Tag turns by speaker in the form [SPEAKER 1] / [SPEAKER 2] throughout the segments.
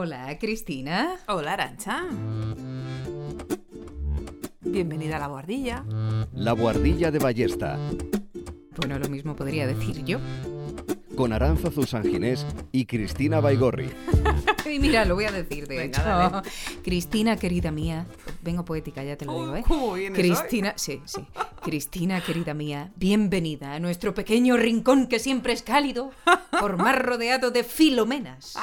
[SPEAKER 1] Hola, Cristina.
[SPEAKER 2] Hola, Arancha. Bienvenida a la guardilla.
[SPEAKER 3] La Guardilla de Ballesta,
[SPEAKER 1] Bueno, lo mismo podría decir yo.
[SPEAKER 3] con Aranzazu Sanginés y Cristina Baigorri.
[SPEAKER 1] Y mira, lo voy a decir, de
[SPEAKER 2] Venga,
[SPEAKER 1] hecho.
[SPEAKER 2] dale.
[SPEAKER 1] Cristina, querida mía. Vengo poética, ya te lo digo, ¿eh?
[SPEAKER 2] ¿Cómo vienes
[SPEAKER 1] Cristina, sí, sí. Cristina, querida mía, bienvenida a nuestro pequeño rincón que siempre es cálido, por mar rodeado de filomenas,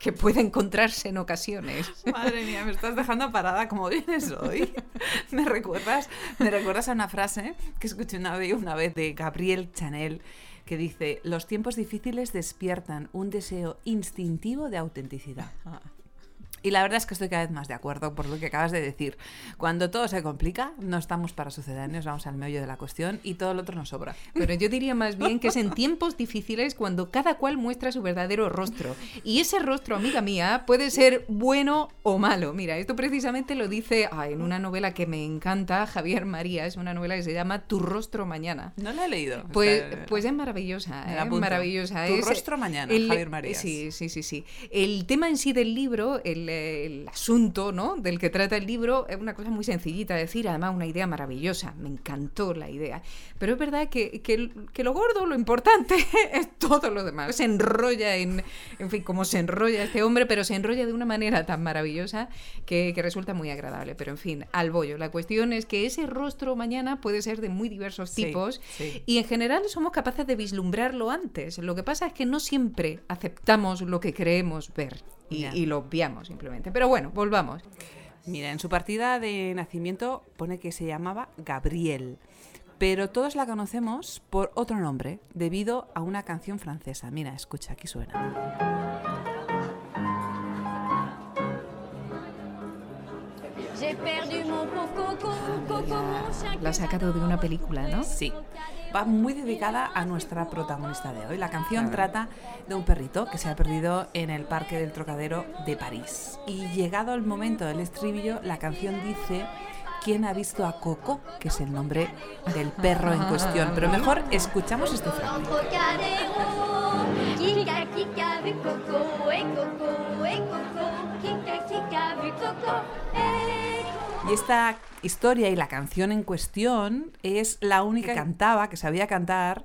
[SPEAKER 1] que puede encontrarse en ocasiones.
[SPEAKER 2] Madre mía, me estás dejando parada como vienes hoy. Me recuerdas, me recuerdas a una frase que escuché una vez, una vez de Gabriel Chanel que dice, los tiempos difíciles despiertan un deseo instintivo de autenticidad. Y la verdad es que estoy cada vez más de acuerdo por lo que acabas de decir. Cuando todo se complica, no estamos para sucedáneos, vamos al meollo de la cuestión y todo lo otro nos sobra.
[SPEAKER 1] Pero yo diría más bien que es en tiempos difíciles cuando cada cual muestra su verdadero rostro. Y ese rostro, amiga mía, puede ser bueno o malo. Mira, esto precisamente lo dice ah, en una novela que me encanta, Javier María, es una novela que se llama Tu rostro mañana.
[SPEAKER 2] No la he leído.
[SPEAKER 1] Pues,
[SPEAKER 2] Está-
[SPEAKER 1] pues es maravillosa, ¿eh? maravillosa.
[SPEAKER 2] Tu
[SPEAKER 1] Es-
[SPEAKER 2] rostro mañana,
[SPEAKER 1] el-
[SPEAKER 2] Javier Marías.
[SPEAKER 1] Sí, sí, sí, sí. El tema en sí del libro, el, el asunto ¿no? del que trata el libro, es una cosa muy sencillita de decir, además una idea maravillosa. Me encantó la idea. Pero es verdad que, que- que lo gordo, lo importante, es todo lo demás. Se enrolla en, en fin, como se enrolla este hombre, pero se enrolla de una manera tan maravillosa que, que resulta muy agradable. Pero en fin, al bollo. La cuestión es que ese rostro mañana puede ser de muy diversos
[SPEAKER 2] Sí,
[SPEAKER 1] tipos
[SPEAKER 2] sí.
[SPEAKER 1] y en general somos capaces de vislumbrarlo antes. Lo que pasa es que no siempre aceptamos lo que creemos ver y, lo obviamos simplemente. Pero bueno, volvamos.
[SPEAKER 2] Mira, en su partida de nacimiento pone que se llamaba Gabriel, pero todos la conocemos por otro nombre, debido a una canción francesa. Mira, escucha, aquí suena.
[SPEAKER 1] La ha sacado de una película, ¿no?
[SPEAKER 2] Sí, va muy dedicada a nuestra protagonista de hoy. La canción trata de un perrito que se ha perdido en el Parque del Trocadero de París. Y llegado el momento del estribillo, la canción dice quién ha visto a Coco, que es el nombre del perro en cuestión. Pero mejor escuchamos este fragmento. Y esta historia y la canción en cuestión es la única que cantaba, que sabía cantar,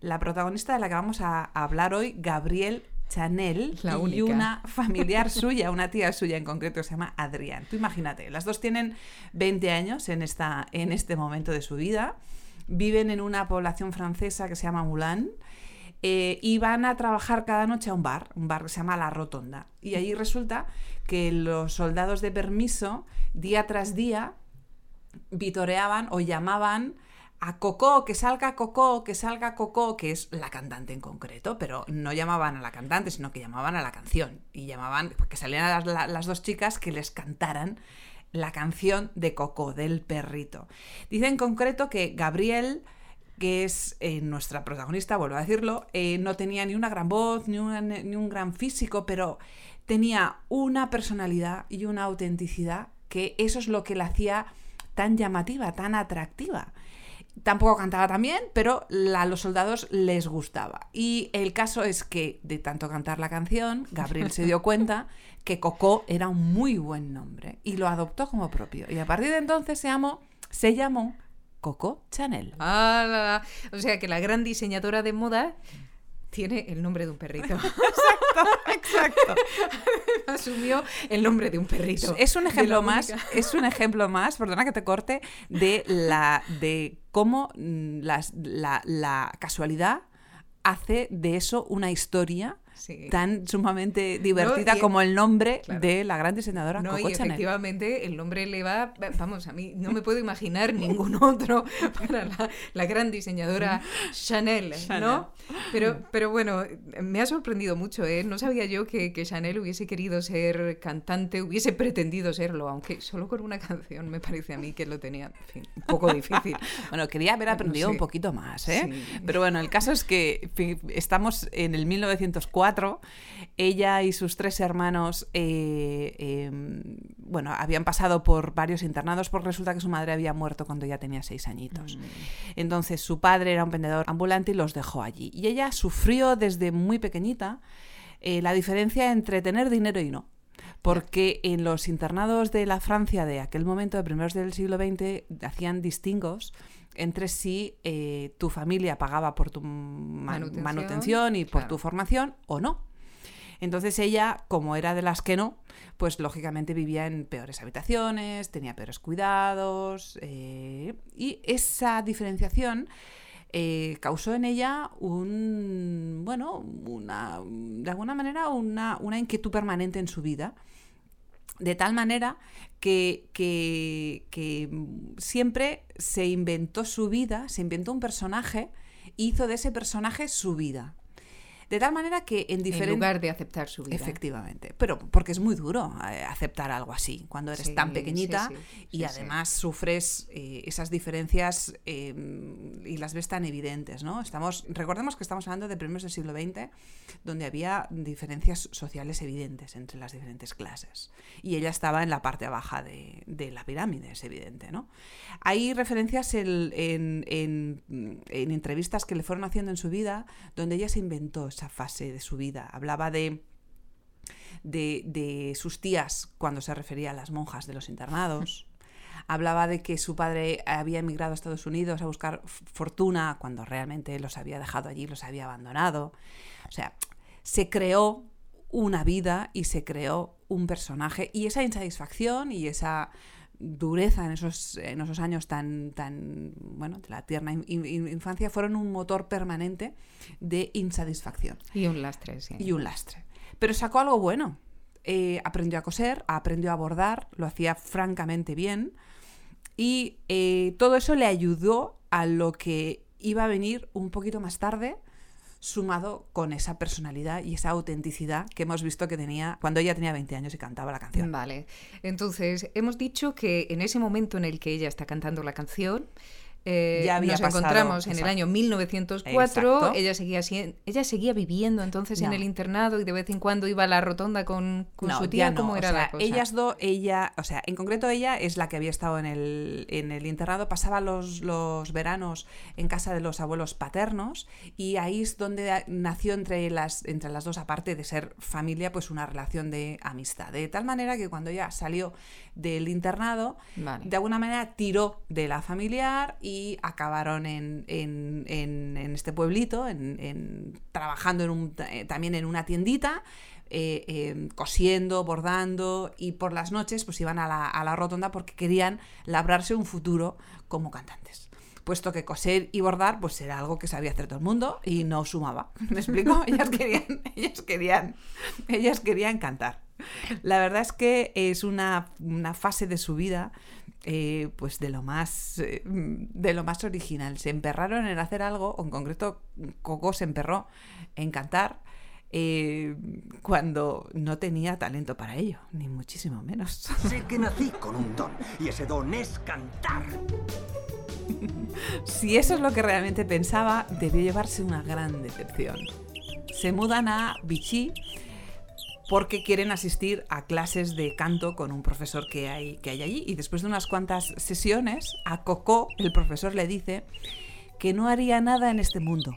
[SPEAKER 2] la protagonista de la que vamos a hablar hoy, Gabriel Chanel,
[SPEAKER 1] La
[SPEAKER 2] y una familiar suya, una tía suya en concreto, se llama Adrián. Tú imagínate, las dos tienen 20 años en, esta, en este momento de su vida, viven en una población francesa que se llama Moulin, eh, y van a trabajar cada noche a un bar, un bar que se llama La Rotonda. Y allí resulta que los soldados de permiso, día tras día, vitoreaban o llamaban a Coco, que salga Coco, que salga Coco, que es la cantante en concreto, pero no llamaban a la cantante, sino que llamaban a la canción. Y llamaban, que salían las, la- las dos chicas que les cantaran la canción de Coco, del perrito. Dice en concreto que Gabriel, que es eh, nuestra protagonista, vuelvo a decirlo, eh, no tenía ni una gran voz, ni, una- ni un gran físico, pero tenía una personalidad y una autenticidad que eso es lo que la hacía tan llamativa, tan atractiva. Tampoco cantaba tan bien, pero a los soldados les gustaba. Y el caso es que, de tanto cantar la canción, Gabriel se dio cuenta que Coco era un muy buen nombre y lo adoptó como propio. Y a partir de entonces se llamó, se llamó Coco Chanel.
[SPEAKER 1] Ah, la, la. O sea que la gran diseñadora de moda tiene el nombre de un perrito.
[SPEAKER 2] Exacto.
[SPEAKER 1] Asumió el nombre de un perrito.
[SPEAKER 2] Es un ejemplo más,
[SPEAKER 1] única-
[SPEAKER 2] es un ejemplo más, perdona que te corte, de la de cómo mm, las- la, la casualidad hace de eso una historia
[SPEAKER 1] Sí.
[SPEAKER 2] tan sumamente divertida
[SPEAKER 1] y-
[SPEAKER 2] como el nombre
[SPEAKER 1] claro.
[SPEAKER 2] de la gran diseñadora
[SPEAKER 1] No,
[SPEAKER 2] Coco
[SPEAKER 1] y
[SPEAKER 2] Chanel.
[SPEAKER 1] efectivamente el nombre le va, vamos, a mí no me puedo imaginar ningún otro para la, la gran diseñadora Chanel, ¿no? Pero, pero bueno, me ha sorprendido mucho, ¿eh? No sabía yo que, que Chanel hubiese querido ser cantante, hubiese pretendido serlo, aunque solo con una canción me parece a mí que lo tenía, en fin, un poco difícil.
[SPEAKER 2] Bueno, quería haber aprendido
[SPEAKER 1] sé.
[SPEAKER 2] un poquito más, ¿eh?
[SPEAKER 1] Sí.
[SPEAKER 2] Pero bueno, el caso es que estamos en el 1904. Ella y sus tres hermanos, eh, eh, bueno, habían pasado por varios internados porque resulta que su madre había muerto cuando ella tenía seis añitos. Entonces su padre era un vendedor ambulante y los dejó allí. Y ella sufrió desde muy pequeñita eh, la diferencia entre tener dinero y no. porque en los internados de la Francia de aquel momento, de primeros del siglo XX, hacían distingos entre si eh, tu familia pagaba por tu ma-
[SPEAKER 1] Manutención,
[SPEAKER 2] manutención, y por
[SPEAKER 1] claro.
[SPEAKER 2] tu formación o no. Entonces ella, como era de las que no, pues lógicamente vivía en peores habitaciones, tenía peores cuidados eh, y esa diferenciación eh, causó en ella un, bueno, una, de alguna manera una, una inquietud permanente en su vida. De tal manera que, que- que, siempre se inventó su vida, se inventó un personaje, hizo de ese personaje su vida. De tal manera que en
[SPEAKER 1] En
[SPEAKER 2] diferentes...
[SPEAKER 1] lugar de aceptar su vida.
[SPEAKER 2] Efectivamente, pero porque es muy duro eh, aceptar algo así cuando eres
[SPEAKER 1] Sí,
[SPEAKER 2] tan pequeñita
[SPEAKER 1] sí,
[SPEAKER 2] y además sufres eh, esas diferencias eh, y las ves tan evidentes, ¿no? Estamos, recordemos que estamos hablando de primeros del siglo XX, donde había diferencias sociales evidentes entre las diferentes clases y ella estaba en la parte baja de, de la pirámide, es evidente, ¿no? Hay referencias el- en, en- en entrevistas que le fueron haciendo en su vida donde ella se inventó esa fase de su vida. Hablaba de, de, de sus tías cuando se refería a las monjas de los internados. Hablaba de que su padre había emigrado a Estados Unidos a buscar fortuna cuando realmente los había dejado allí, los había abandonado. O sea, se creó una vida y se creó un personaje y esa insatisfacción y esa dureza en esos, en esos años tan, tan, bueno, de la tierna in- in- infancia fueron un motor permanente de insatisfacción
[SPEAKER 1] Y un lastre, sí.
[SPEAKER 2] y un lastre. Pero sacó algo bueno. Eh, aprendió a coser, aprendió a bordar, lo hacía francamente bien. Y eh, todo eso le ayudó a lo que iba a venir un poquito más tarde, sumado con esa personalidad y esa autenticidad que hemos visto que tenía cuando ella tenía 20 años y cantaba la canción.
[SPEAKER 1] Vale, entonces hemos dicho que en ese momento en el que ella está cantando la canción, eh,
[SPEAKER 2] Ya había
[SPEAKER 1] nos
[SPEAKER 2] pasado,
[SPEAKER 1] encontramos en el año 1904,
[SPEAKER 2] Exacto.
[SPEAKER 1] ella seguía, sien- ella seguía viviendo entonces en
[SPEAKER 2] No.
[SPEAKER 1] el internado y de vez en cuando iba a la rotonda con, con
[SPEAKER 2] No,
[SPEAKER 1] su tía,
[SPEAKER 2] no,
[SPEAKER 1] ¿cómo
[SPEAKER 2] o
[SPEAKER 1] era
[SPEAKER 2] sea,
[SPEAKER 1] la cosa?
[SPEAKER 2] Ellas dos, ella, o sea, en concreto ella es la que había estado en el, en el internado, pasaba los, los veranos en casa de los abuelos paternos y ahí es donde nació entre las, entre las dos, aparte de ser familia, pues una relación de amistad. De tal manera que cuando ella salió del internado,
[SPEAKER 1] Vale.
[SPEAKER 2] de alguna manera tiró de la familiar y acabaron en, en- en- en este pueblito, en, en- trabajando en un- eh, también en una tiendita, eh, eh, cosiendo, bordando y por las noches pues iban a la, a la rotonda porque querían labrarse un futuro como cantantes. Puesto que coser y bordar pues era algo que sabía hacer todo el mundo y no sumaba. ¿Me explico? Ellas querían, ellas querían, ellas querían cantar. La verdad es que es una, una fase de su vida eh, pues de lo más eh, de lo más original. Se emperraron en hacer algo, o en concreto Coco se emperró en cantar eh, cuando no tenía talento para ello, ni muchísimo menos.
[SPEAKER 4] Sé que nací con un don y ese don es cantar.
[SPEAKER 2] Si eso es lo que realmente pensaba, debió llevarse una gran decepción. Se mudan a Vichy porque quieren asistir a clases de canto con un profesor que hay, que hay allí. Y después de unas cuantas sesiones, a Coco, el profesor le dice que no haría nada en este mundo,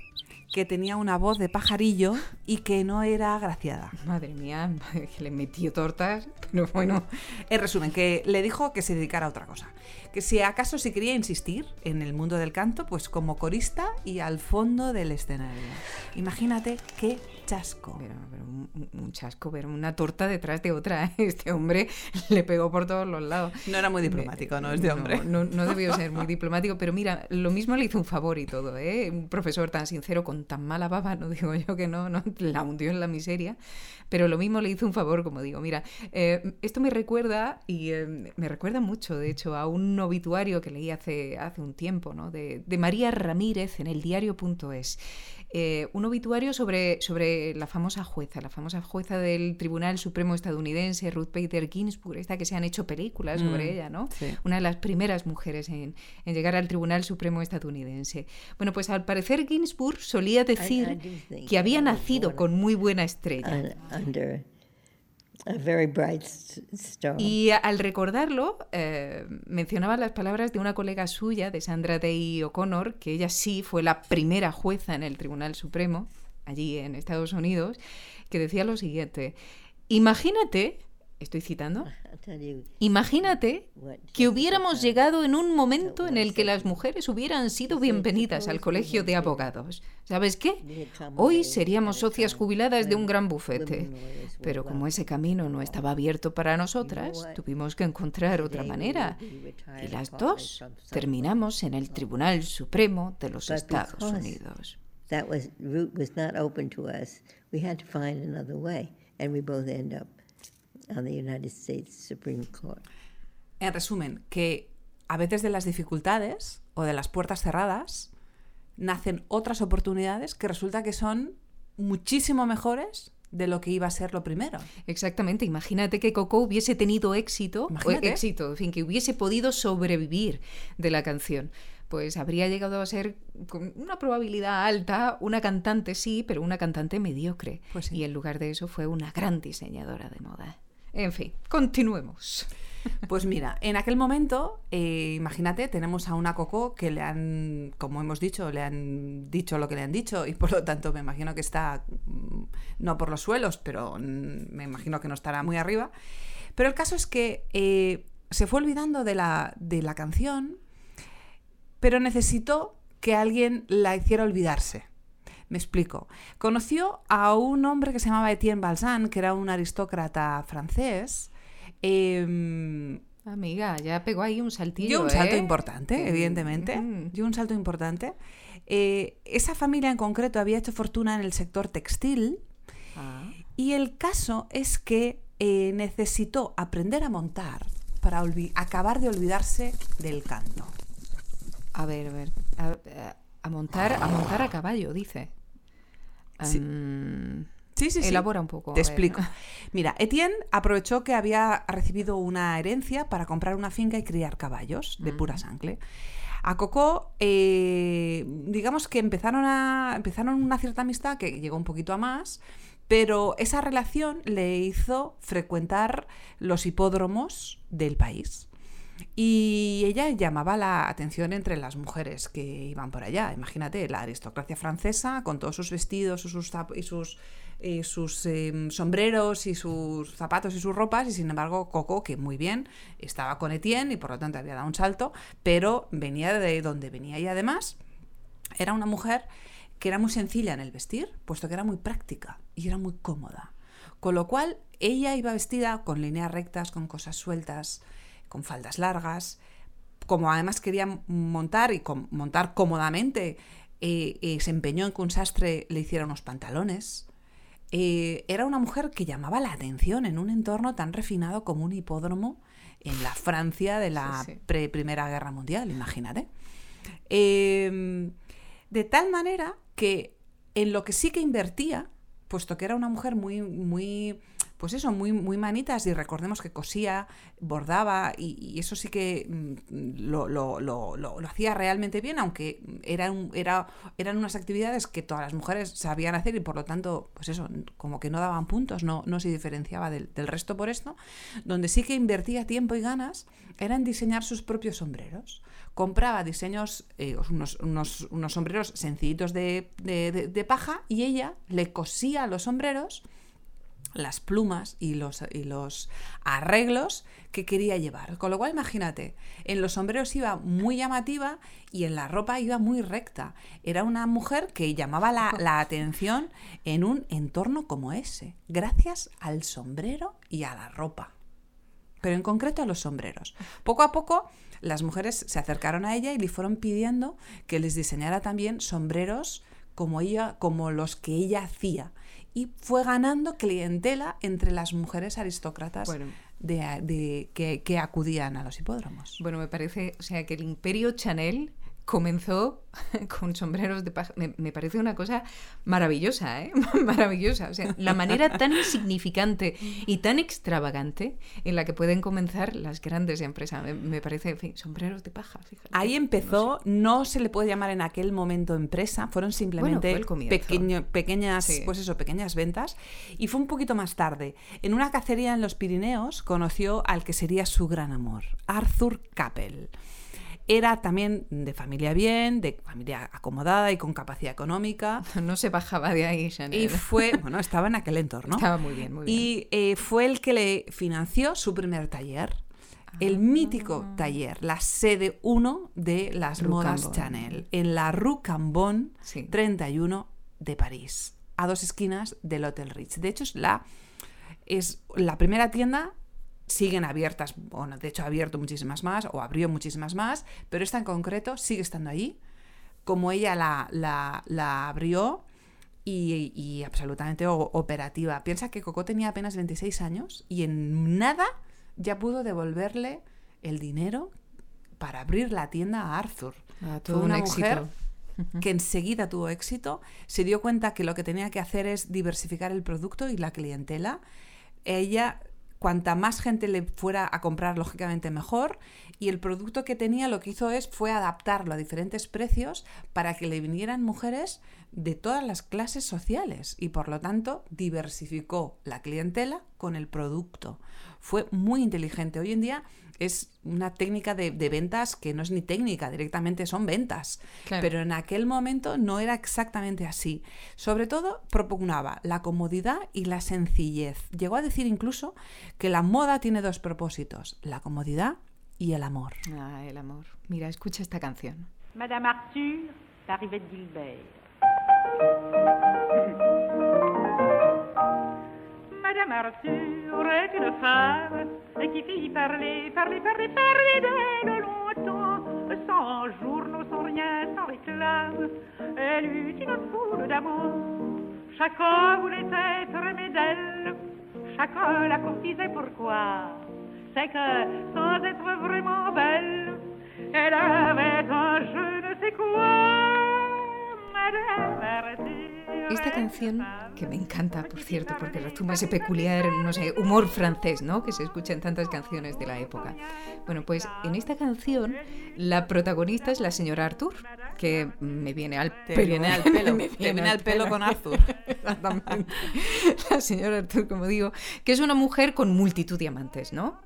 [SPEAKER 2] que tenía una voz de pajarillo y que no era agraciada.
[SPEAKER 1] Madre mía, que le metió tortas, pero bueno,
[SPEAKER 2] En resumen, que le dijo que se dedicara a otra cosa. Que si acaso se quería insistir en el mundo del canto, pues como corista y al fondo del escenario. Imagínate qué chasco.
[SPEAKER 1] pero, pero un, un- chasco, pero una torta detrás de otra. Este hombre le pegó por todos los lados.
[SPEAKER 2] No era muy diplomático, ¿no? Este hombre.
[SPEAKER 1] No, no, no debió ser muy diplomático, pero mira, lo mismo le hizo un favor y todo, ¿eh? Un profesor tan sincero, con tan mala baba, no digo yo que no, no la hundió en la miseria, pero lo mismo le hizo un favor, como digo. Mira, eh, esto me recuerda, y eh, me recuerda mucho, de hecho, a un obituario que leí hace, hace un tiempo, ¿no? De, de María Ramírez en el diario.es. Eh, un obituario sobre, sobre la famosa jueza, la famosa jueza del Tribunal Supremo estadounidense, Ruth Bader Ginsburg, esta que se han hecho películas sobre
[SPEAKER 2] Mm,
[SPEAKER 1] ella, ¿no?
[SPEAKER 2] sí.
[SPEAKER 1] Una de las primeras mujeres en, en llegar al Tribunal Supremo estadounidense. Bueno, pues al parecer Ginsburg solía decir
[SPEAKER 5] I
[SPEAKER 1] que había nacido con muy buena estrella.
[SPEAKER 5] under a very bright star.
[SPEAKER 1] Y al recordarlo, eh, mencionaba las palabras de una colega suya, de Sandra Day O'Connor, que ella sí fue la primera jueza en el Tribunal Supremo, allí en Estados Unidos, que decía lo siguiente, imagínate Estoy citando. Imagínate que hubiéramos llegado en un momento en el que las mujeres hubieran sido bienvenidas al colegio de abogados. ¿Sabes qué? Hoy seríamos socias jubiladas de un gran bufete. Pero como ese camino no estaba abierto para nosotras, tuvimos que encontrar otra manera. Y las dos terminamos en el Tribunal Supremo de los Estados Unidos.
[SPEAKER 5] That was route was not open to us. We had to find another way, and we both end up on the United States Supreme Court.
[SPEAKER 2] En resumen, que a veces de las dificultades o de las puertas cerradas nacen otras oportunidades que resulta que son muchísimo mejores de lo que iba a ser lo primero.
[SPEAKER 1] Exactamente, imagínate que Coco hubiese tenido éxito, o éxito, en fin, que hubiese podido sobrevivir de la canción. Pues habría llegado a ser con una probabilidad alta una cantante, sí, pero una cantante mediocre.
[SPEAKER 2] Pues sí.
[SPEAKER 1] Y en lugar de eso fue una gran diseñadora de moda. En fin, continuemos.
[SPEAKER 2] Pues mira, en aquel momento, eh, imagínate, tenemos a una Coco que le han, como hemos dicho, le han dicho lo que le han dicho y por lo tanto me imagino que está, mm, no por los suelos, pero mm, me imagino que no estará muy arriba. Pero el caso es que eh, se fue olvidando de la, de la canción, pero necesitó que alguien la hiciera olvidarse. Me explico. Conoció a un hombre que se llamaba Etienne Balzan, que era un aristócrata francés. em,
[SPEAKER 1] Amiga, ya pegó ahí un saltillo.
[SPEAKER 2] dio un salto
[SPEAKER 1] ¿eh?
[SPEAKER 2] importante,
[SPEAKER 1] Mm,
[SPEAKER 2] evidentemente.
[SPEAKER 1] mm.
[SPEAKER 2] Dio un salto importante. Eh, esa familia en concreto había hecho fortuna en el sector textil
[SPEAKER 1] Ah.
[SPEAKER 2] y el caso es que eh, necesitó aprender a montar para acabar de olvidarse del canto.
[SPEAKER 1] A ver, a ver. A montar, a montar a caballo, dice.
[SPEAKER 2] Sí. Sí, sí, sí.
[SPEAKER 1] Elabora un poco.
[SPEAKER 2] Te
[SPEAKER 1] ver.
[SPEAKER 2] explico. Mira, Etienne aprovechó que había recibido una herencia para comprar una finca y criar caballos de pura sangre. A Coco, eh, digamos que empezaron, a, empezaron una cierta amistad que llegó un poquito a más, pero esa relación le hizo frecuentar los hipódromos del país. Y ella llamaba la atención entre las mujeres que iban por allá. Imagínate, la aristocracia francesa con todos sus vestidos y sus, y sus, eh, sus em, sombreros y sus zapatos y sus ropas. Y sin embargo, Coco, que muy bien, estaba con Etienne y por lo tanto había dado un salto, pero venía de donde venía. Y además, era una mujer que era muy sencilla en el vestir, puesto que era muy práctica y era muy cómoda. Con lo cual, ella iba vestida con líneas rectas, con cosas sueltas, con faldas largas. Como además quería montar y montar cómodamente, eh, eh, se empeñó en que un sastre le hiciera unos pantalones. Eh, era una mujer que llamaba la atención en un entorno tan refinado como un hipódromo en la Francia de la
[SPEAKER 1] Sí, sí.
[SPEAKER 2] pre-Primera Guerra Mundial, imagínate. Eh, de tal manera que en lo que sí que invertía, puesto que era una mujer muy, muy, pues eso, muy, muy manitas, y recordemos que cosía, bordaba, y, eso sí que mm, lo, lo- lo- lo- hacía realmente bien, aunque era un- era, eran unas actividades que todas las mujeres sabían hacer y por lo tanto, pues eso, como que no daban puntos, no, no se diferenciaba del, resto por esto, donde sí que invertía tiempo y ganas era en diseñar sus propios sombreros. Compraba diseños, eh, unos, unos- unos sombreros sencillitos de, de- paja y ella le cosía los sombreros las plumas y los, y los arreglos que quería llevar. Con lo cual, imagínate, en los sombreros iba muy llamativa y en la ropa iba muy recta. Era una mujer que llamaba la, la atención en un entorno como ese, gracias al sombrero y a la ropa pero en concreto a los sombreros. Poco a poco las mujeres se acercaron a ella y le fueron pidiendo que les diseñara también sombreros como ella, como los que ella hacía. Y fue ganando clientela entre las mujeres aristócratas
[SPEAKER 1] Bueno.
[SPEAKER 2] de, de- que, que acudían a los hipódromos.
[SPEAKER 1] Bueno, me parece, o sea, que el imperio Chanel comenzó con sombreros de paja. Me, me parece una cosa maravillosa, ¿eh? maravillosa. O sea, la manera tan insignificante y tan extravagante en la que pueden comenzar las grandes empresas. Me, me parece, en fin, sombreros de paja, fíjate.
[SPEAKER 2] Ahí
[SPEAKER 1] No
[SPEAKER 2] empezó,
[SPEAKER 1] sé.
[SPEAKER 2] no, se le puede llamar en aquel momento empresa, fueron simplemente
[SPEAKER 1] fue
[SPEAKER 2] pequeño- pequeñas,
[SPEAKER 1] Sí.
[SPEAKER 2] pues eso, pequeñas ventas. Y fue un poquito más tarde. En una cacería en los Pirineos conoció al que sería su gran amor, Arthur Capel. Era también de familia bien, de familia acomodada y con capacidad económica.
[SPEAKER 1] No se bajaba de ahí, Chanel.
[SPEAKER 2] Y fue, bueno, estaba en aquel entorno.
[SPEAKER 1] Estaba muy bien, muy bien.
[SPEAKER 2] Y eh, fue el que le financió su primer taller. El
[SPEAKER 1] Ah.
[SPEAKER 2] mítico taller, la sede 1 de las
[SPEAKER 1] Rue
[SPEAKER 2] modas
[SPEAKER 1] Cambon.
[SPEAKER 2] Chanel, en la Rue Cambon
[SPEAKER 1] Sí.
[SPEAKER 2] 31 de París, a dos esquinas del Hotel Ritz. De hecho, es la, es la primera tienda, siguen abiertas, bueno, de hecho ha abierto muchísimas más, o abrió muchísimas más, pero esta en concreto sigue estando allí, como ella la, la- la abrió y, y absolutamente operativa. Piensa que Coco tenía apenas 26 años y en nada ya pudo devolverle el dinero para abrir la tienda a Arthur.
[SPEAKER 1] Ah,
[SPEAKER 2] Fue
[SPEAKER 1] un
[SPEAKER 2] una
[SPEAKER 1] éxito.
[SPEAKER 2] mujer que enseguida tuvo éxito, se dio cuenta que lo que tenía que hacer es diversificar el producto y la clientela. Ella, cuanta más gente le fuera a comprar, lógicamente mejor, y el producto que tenía lo que hizo es fue adaptarlo a diferentes precios para que le vinieran mujeres de todas las clases sociales y por lo tanto diversificó la clientela con el producto. Fue muy inteligente. Hoy en día es una técnica de, de ventas que no es ni técnica, directamente son ventas.
[SPEAKER 1] Claro.
[SPEAKER 2] Pero en aquel momento no era exactamente así. Sobre todo propugnaba la comodidad y la sencillez. Llegó a decir incluso que la moda tiene dos propósitos, la comodidad y el amor.
[SPEAKER 1] Ah, el amor. Mira, escucha esta canción.
[SPEAKER 6] Madame Arthur, de Gilbert. Est une femme qui fit parler, parler, parler, parler d'elle longtemps, sans journaux, sans rien, sans réclame. Elle eut une foule d'amour. Chacun voulait être aimé d'elle, chacun la courtisait pourquoi? C'est que sans être vraiment belle, elle avait un je ne sais quoi. Madame Arthur
[SPEAKER 1] Esta
[SPEAKER 6] est
[SPEAKER 1] canción, que me encanta, por cierto, porque resume ese peculiar, no sé, humor francés, ¿no? Que se escucha en tantas canciones de la época. Bueno, pues en esta canción la protagonista es la señora Arthur, que me viene al
[SPEAKER 2] Te
[SPEAKER 1] pelo.
[SPEAKER 2] viene al pelo,
[SPEAKER 1] me
[SPEAKER 2] te viene al pelo con Arthur.
[SPEAKER 1] Exactamente. La señora Arthur, como digo, que es una mujer con multitud de amantes, ¿no?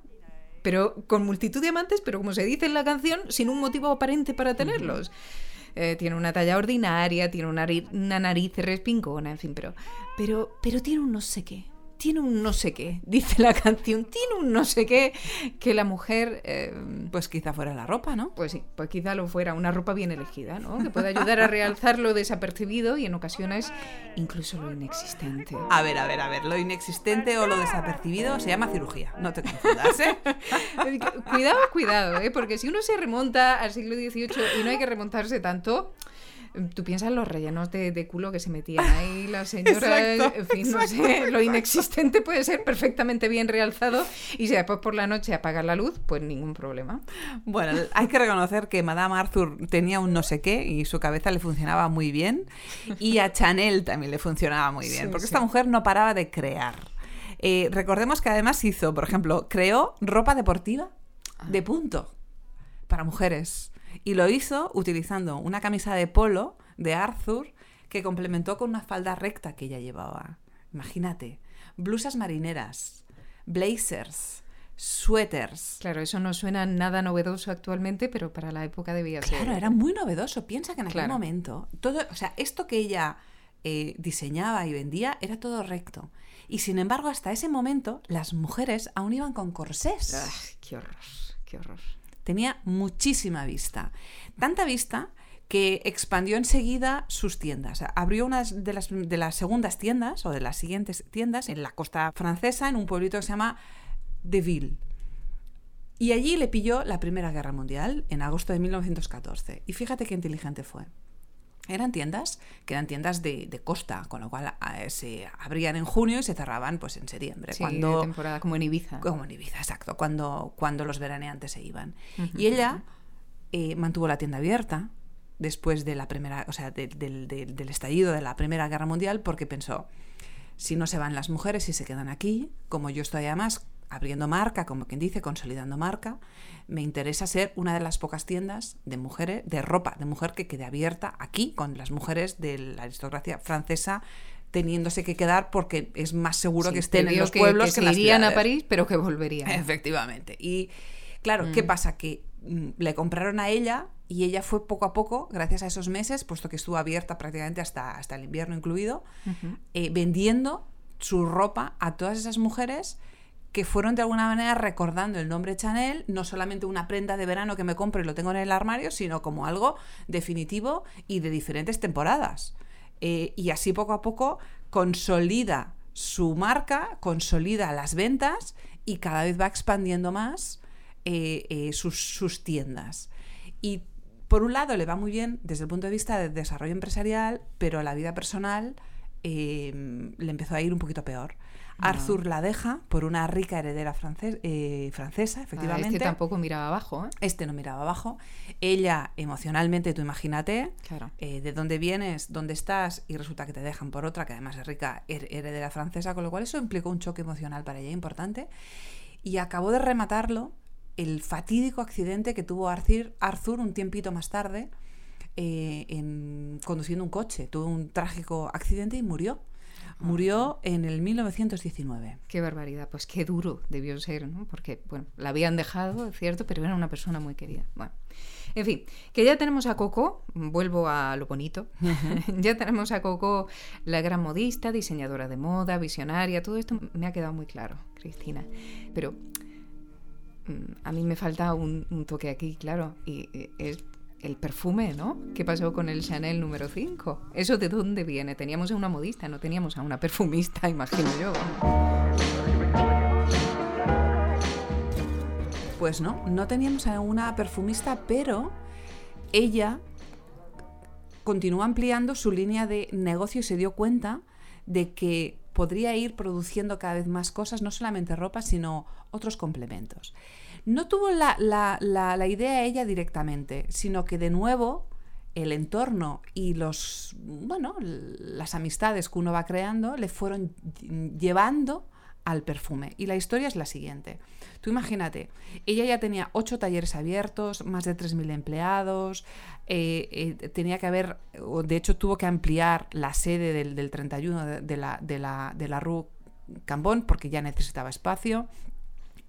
[SPEAKER 1] Pero con multitud de amantes, pero como se dice en la canción, sin un motivo aparente para tenerlos. Eh, tiene una talla ordinaria, tiene una, nariz- respingona, en fin, pero, pero, pero tiene un no sé qué. Tiene un no sé qué, dice la canción. Tiene un no sé qué que la mujer, eh,
[SPEAKER 2] Pues quizá fuera la ropa, ¿no?
[SPEAKER 1] pues sí, pues quizá lo fuera una ropa bien elegida, ¿no? Que puede ayudar a realzar lo desapercibido y en ocasiones incluso lo inexistente.
[SPEAKER 2] A ver, a ver, a ver, lo inexistente o lo desapercibido se llama cirugía. No te confundas, ¿eh?
[SPEAKER 1] Cuidado, cuidado, ¿eh? porque si uno se remonta al siglo XVIII y no hay que remontarse tanto, tú piensas en los rellenos de, de culo que se metían ahí las señoras,
[SPEAKER 2] Exacto,
[SPEAKER 1] en fin, no sé, lo inexistente puede ser perfectamente bien realzado y si después por la noche apagas la luz, pues ningún problema.
[SPEAKER 2] Bueno, hay que reconocer que Madame Arthur tenía un no sé qué y su cabeza le funcionaba muy bien. Y a Chanel también le funcionaba muy bien,
[SPEAKER 1] Sí,
[SPEAKER 2] porque
[SPEAKER 1] sí.
[SPEAKER 2] esta mujer no paraba de crear. Eh, recordemos que además hizo, por ejemplo, creó ropa deportiva de punto para mujeres. Y lo hizo utilizando una camisa de polo de Arthur que complementó con una falda recta que ella llevaba. Imagínate, blusas marineras, blazers, suéteres.
[SPEAKER 1] Claro, eso no suena nada novedoso actualmente, pero para la época debía ser.
[SPEAKER 2] Claro, era muy novedoso. Piensa que en aquel momento, todo, o sea, esto que ella eh, diseñaba y vendía era todo recto. Y sin embargo, hasta ese momento, las mujeres aún iban con corsés.
[SPEAKER 1] Ay, qué horror, qué horror.
[SPEAKER 2] Tenía muchísima vista. Tanta vista que expandió enseguida sus tiendas. Abrió una de las, de las segundas tiendas o de las siguientes tiendas en la costa francesa, en un pueblito que se llama Deville. Y allí le pilló la Primera Guerra Mundial en agosto de 1914. Y fíjate qué inteligente fue. Eran tiendas que eran tiendas de, de costa, con lo cual eh, se abrían en junio y se cerraban pues en septiembre.
[SPEAKER 1] Sí,
[SPEAKER 2] cuando,
[SPEAKER 1] de temporada, como en Ibiza.
[SPEAKER 2] como en Ibiza, exacto, cuando, cuando los veraneantes se iban. Y ella eh, mantuvo la tienda abierta después de la primera, o sea, de- del- estallido de la Primera Guerra Mundial, porque pensó, si no se van las mujeres y se quedan aquí, como yo estoy además abriendo marca, como quien dice, consolidando marca, me interesa ser una de las pocas tiendas de mujeres, de ropa de mujer que quede abierta aquí, con las mujeres de la aristocracia francesa teniéndose que quedar porque es más seguro
[SPEAKER 1] Sí,
[SPEAKER 2] que estén en los
[SPEAKER 1] que-
[SPEAKER 2] pueblos
[SPEAKER 1] que,
[SPEAKER 2] que,
[SPEAKER 1] se
[SPEAKER 2] las
[SPEAKER 1] irían a. París, pero que volverían.
[SPEAKER 2] Efectivamente. Y Claro, ¿qué pasa? Que mm, le compraron a ella y ella fue poco a poco, gracias a esos meses, puesto que estuvo abierta prácticamente hasta, hasta el invierno incluido, eh, vendiendo su ropa a todas esas mujeres que fueron de alguna manera recordando el nombre Chanel, no solamente una prenda de verano que me compro y lo tengo en el armario, sino como algo definitivo y de diferentes temporadas. Eh, y así poco a poco consolida su marca, consolida las ventas y cada vez va expandiendo más eh, eh, sus, sus tiendas. Y por un lado le va muy bien desde el punto de vista del desarrollo empresarial, pero la vida personal le empezó a ir un poquito peor. Arthur la deja por una rica heredera eh, francesa,
[SPEAKER 1] Ah,
[SPEAKER 2] efectivamente.
[SPEAKER 1] este tampoco miraba abajo, ¿eh?
[SPEAKER 2] Este no miraba abajo. Ella, emocionalmente, tú imagínate,
[SPEAKER 1] Claro.
[SPEAKER 2] eh, de dónde vienes, dónde estás, y resulta que te dejan por otra, que además es rica her- heredera francesa, con lo cual eso implicó un choque emocional para ella importante. Y acabó de rematarlo el fatídico accidente que tuvo Arthur, Arthur un tiempito más tarde, eh, en- conduciendo un coche. Tuvo un trágico accidente y murió. Murió en el 1919.
[SPEAKER 1] Qué barbaridad, pues qué duro debió ser, ¿no? Porque, bueno, la habían dejado, es cierto, pero era una persona muy querida. Bueno, en fin, que ya tenemos a Coco, vuelvo a lo bonito, ya tenemos a Coco, la gran modista, diseñadora de moda, visionaria, todo esto me ha quedado muy claro, Cristina. Pero mm, a mí me falta un, un toque aquí, claro, y es el perfume, ¿no? ¿Qué pasó con el Chanel número 5? ¿Eso de dónde viene? Teníamos a una modista, no teníamos a una perfumista, imagino yo.
[SPEAKER 2] Pues no, no teníamos a una perfumista, pero ella continuó ampliando su línea de negocio y se dio cuenta de que podría ir produciendo cada vez más cosas, no solamente ropa, sino otros complementos. No tuvo la, la- la- la idea ella directamente, sino que de nuevo el entorno y los bueno las amistades que uno va creando le fueron llevando al perfume. Y la historia es la siguiente. Tú imagínate ella ya tenía ocho talleres abiertos más de 3.000 empleados eh, eh, tenía que haber de hecho tuvo que ampliar la sede del, del 31 de, de la, de, la, de la Rue Cambón porque ya necesitaba espacio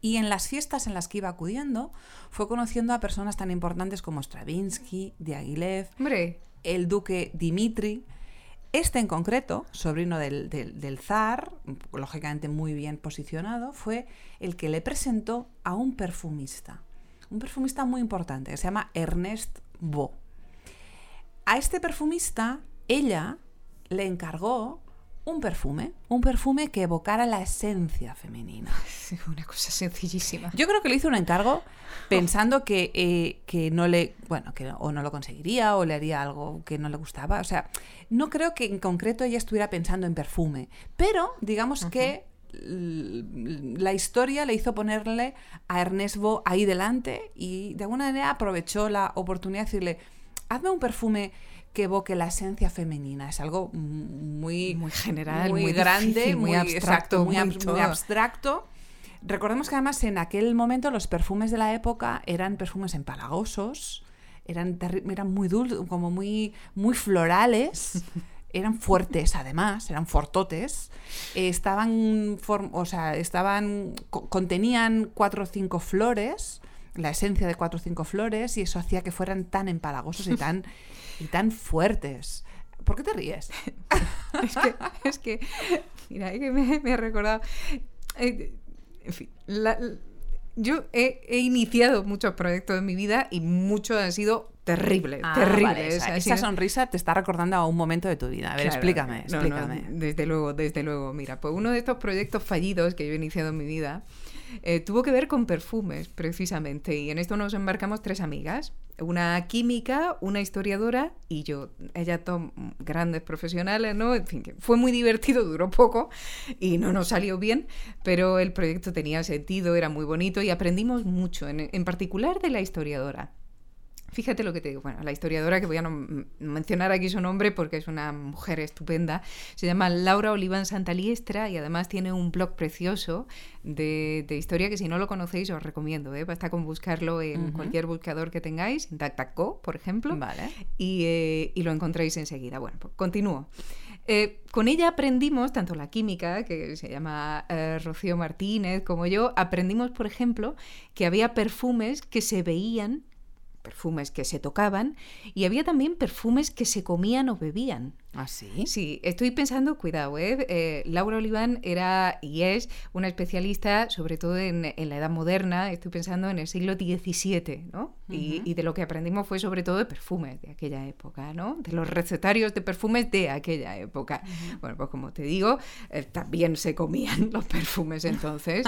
[SPEAKER 2] y en las fiestas en las que iba acudiendo, fue conociendo a personas tan importantes como Stravinsky, Diaghilev,
[SPEAKER 1] Hombre,
[SPEAKER 2] el duque Dimitri. Este en concreto, sobrino del, del- del zar, lógicamente muy bien posicionado, fue el que le presentó a un perfumista. Un perfumista muy importante, que se llama Ernest Beau. A este perfumista, ella le encargó un perfume, un perfume que evocara la esencia femenina.
[SPEAKER 1] sí, una cosa sencillísima.
[SPEAKER 2] Yo creo que le hizo un encargo pensando que, eh, que no le, bueno, que o no lo conseguiría o le haría algo que no le gustaba. O sea, no creo que en concreto ella estuviera pensando en perfume, pero digamos que la historia le hizo ponerle a Ernest Beau ahí delante y de alguna manera aprovechó la oportunidad de decirle, hazme un perfume que evoque la esencia femenina. Es algo muy,
[SPEAKER 1] Muy general,
[SPEAKER 2] muy,
[SPEAKER 1] muy
[SPEAKER 2] grande,
[SPEAKER 1] difícil, muy abstracto,
[SPEAKER 2] exacto, muy, ab- abstracto. Recordemos que además en aquel momento los perfumes de la época eran perfumes empalagosos, eran, eran muy dulces, como muy, muy florales, eran fuertes además, eran fortotes, eh, estaban, o sea, estaban, co- contenían cuatro o cinco flores, la esencia de cuatro o cinco flores, y eso hacía que fueran tan empalagosos y tan, y tan fuertes. ¿Por qué te ríes?
[SPEAKER 1] es que, es que, mira, es que me, me ha recordado. eh, en fin, la- la- yo he, he iniciado muchos proyectos en mi vida y muchos han sido terribles,
[SPEAKER 2] Ah,
[SPEAKER 1] terribles.
[SPEAKER 2] vale, esa, esa sonrisa te está recordando a un momento de tu vida. A ver,
[SPEAKER 1] Claro,
[SPEAKER 2] explícame,
[SPEAKER 1] no, no,
[SPEAKER 2] explícame.
[SPEAKER 1] desde luego, desde luego. Mira, pues uno de estos proyectos fallidos que yo he iniciado en mi vida eh, tuvo que ver con perfumes, precisamente. Y en esto nos embarcamos tres amigas. Una química, una historiadora y yo. Ellas dos grandes profesionales, ¿no? En fin, fue muy divertido, duró poco y no nos salió bien, pero el proyecto tenía sentido, era muy bonito y aprendimos mucho, en, en particular de la historiadora. Fíjate lo que te digo. Bueno, la historiadora, que voy a no m- mencionar aquí su nombre porque es una mujer estupenda, se llama Laura Oliván Santaliestra y además tiene un blog precioso de, de historia que si no lo conocéis os recomiendo. ¿eh? Basta con buscarlo en cualquier buscador que tengáis, en DuckDuckGo, por ejemplo
[SPEAKER 2] Vale.
[SPEAKER 1] y, eh, y lo encontráis enseguida. Bueno, pues continúo. Eh, con ella aprendimos, tanto la química, que se llama eh, Rocío Martínez, como yo, aprendimos, por ejemplo, que había perfumes que se veían, perfumes que se tocaban, y había también perfumes que se comían o bebían.
[SPEAKER 2] ¿Ah, sí?
[SPEAKER 1] Sí, estoy pensando, cuidado, ¿eh? Eh, Laura Oliván era y es una especialista, sobre todo en, en la edad moderna, estoy pensando en el siglo XVII, ¿no? y, y de lo que aprendimos fue sobre todo de perfumes de aquella época, ¿no? De los recetarios de perfumes de aquella época. Bueno, pues como te digo, eh, también se comían los perfumes entonces.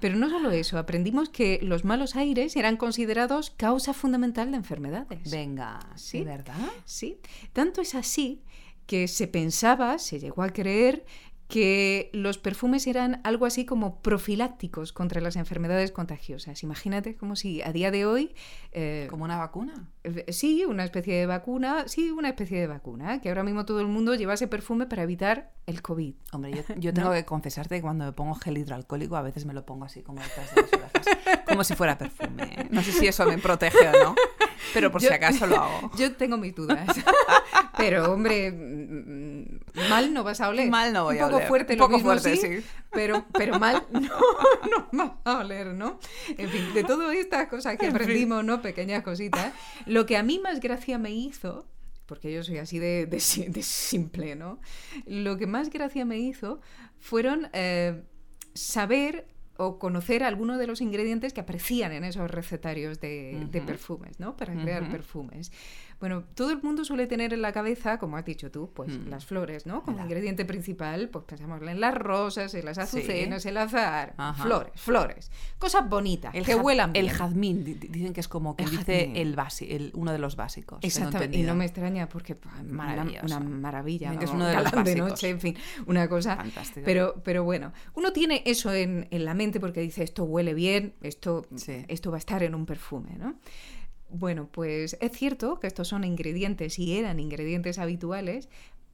[SPEAKER 1] Pero no solo eso, aprendimos que los malos aires eran considerados causa fundamental de enfermedades.
[SPEAKER 2] Venga.
[SPEAKER 1] ¿sí?
[SPEAKER 2] ¿Verdad?
[SPEAKER 1] Sí, tanto es así que se pensaba, se llegó a creer que los perfumes eran algo así como profilácticos contra las enfermedades contagiosas. Imagínate como si a día de hoy... eh,
[SPEAKER 2] Como una vacuna.
[SPEAKER 1] eh, Sí, una especie de vacuna, sí, una especie de vacuna, que ahora mismo todo el mundo llevase perfume para evitar el COVID.
[SPEAKER 2] Hombre, yo, yo tengo que confesarte que cuando me pongo gel hidroalcohólico a veces me lo pongo así como detrás de las orejas, como si fuera perfume. No sé si eso me protege o no, pero por
[SPEAKER 1] Yo-
[SPEAKER 2] si acaso lo hago.
[SPEAKER 1] Yo tengo mis dudas. Pero, hombre, mm, mal no vas a oler.
[SPEAKER 2] Mal no voy
[SPEAKER 1] Un
[SPEAKER 2] a
[SPEAKER 1] poco
[SPEAKER 2] oler.
[SPEAKER 1] fuerte,
[SPEAKER 2] Un
[SPEAKER 1] lo
[SPEAKER 2] poco
[SPEAKER 1] mismo
[SPEAKER 2] fuerte,
[SPEAKER 1] sí,
[SPEAKER 2] sí.
[SPEAKER 1] Pero, pero mal no, no vas a oler, ¿no? En fin, de todas estas cosas que aprendimos, ¿no? Pequeñas cositas. Lo que a mí más gracia me hizo, porque yo soy así de, de si- de simple, ¿no? Lo que más gracia me hizo fueron eh, saber o conocer algunos de los ingredientes que aparecían en esos recetarios de, perfumes, ¿no? Para crear perfumes. Bueno, todo el mundo suele tener en la cabeza, como has dicho tú, pues
[SPEAKER 2] Mm.
[SPEAKER 1] las flores, ¿no? Como ingrediente principal, pues pensamos en las rosas, en las
[SPEAKER 2] Sí.
[SPEAKER 1] azucenas, el azahar,
[SPEAKER 2] Ajá.
[SPEAKER 1] flores, flores. Cosas bonitas,
[SPEAKER 2] El
[SPEAKER 1] que huelan bien.
[SPEAKER 2] El jazmín, di- di- dicen que es como que
[SPEAKER 1] El
[SPEAKER 2] dice el basi, el, uno de los básicos.
[SPEAKER 1] Exactamente, y no me extraña porque pues, una, maravilla,
[SPEAKER 2] que es uno de los
[SPEAKER 1] galán de
[SPEAKER 2] básicos.
[SPEAKER 1] noche, en fin, una cosa.
[SPEAKER 2] Fantástico.
[SPEAKER 1] Pero, pero bueno, uno tiene eso en, en la mente porque dice esto huele bien, esto,
[SPEAKER 2] Sí.
[SPEAKER 1] esto va a estar en un perfume, ¿no? Bueno, pues es cierto que estos son ingredientes y eran ingredientes habituales,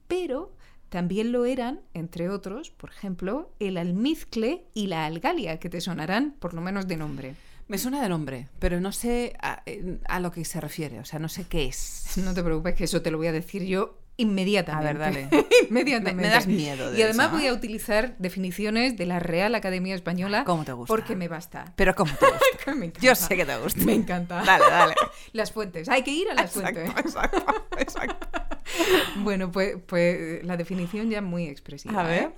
[SPEAKER 1] pero también lo eran, entre otros, por ejemplo, el almizcle y la algalia, que te sonarán por lo menos de nombre.
[SPEAKER 2] Me suena de nombre, pero no sé a, a lo que se refiere, o sea, no sé qué es.
[SPEAKER 1] No te preocupes, que eso te lo voy a decir yo inmediatamente.
[SPEAKER 2] A ver, dale.
[SPEAKER 1] inmediatamente.
[SPEAKER 2] Me- me das miedo de
[SPEAKER 1] Y además
[SPEAKER 2] eso,
[SPEAKER 1] voy
[SPEAKER 2] ¿eh?
[SPEAKER 1] a utilizar definiciones de la Real Academia Española.
[SPEAKER 2] ¿Cómo te gusta?
[SPEAKER 1] Porque me basta.
[SPEAKER 2] Pero ¿cómo te gusta?
[SPEAKER 1] Me.
[SPEAKER 2] Yo sé que te gusta.
[SPEAKER 1] Me encanta.
[SPEAKER 2] Dale, dale.
[SPEAKER 1] Las fuentes. Hay que ir a las
[SPEAKER 2] Exacto,
[SPEAKER 1] fuentes.
[SPEAKER 2] exacto, exacto.
[SPEAKER 1] Bueno, pues, pues la definición ya muy expresiva.
[SPEAKER 2] A ver.
[SPEAKER 1] ¿eh?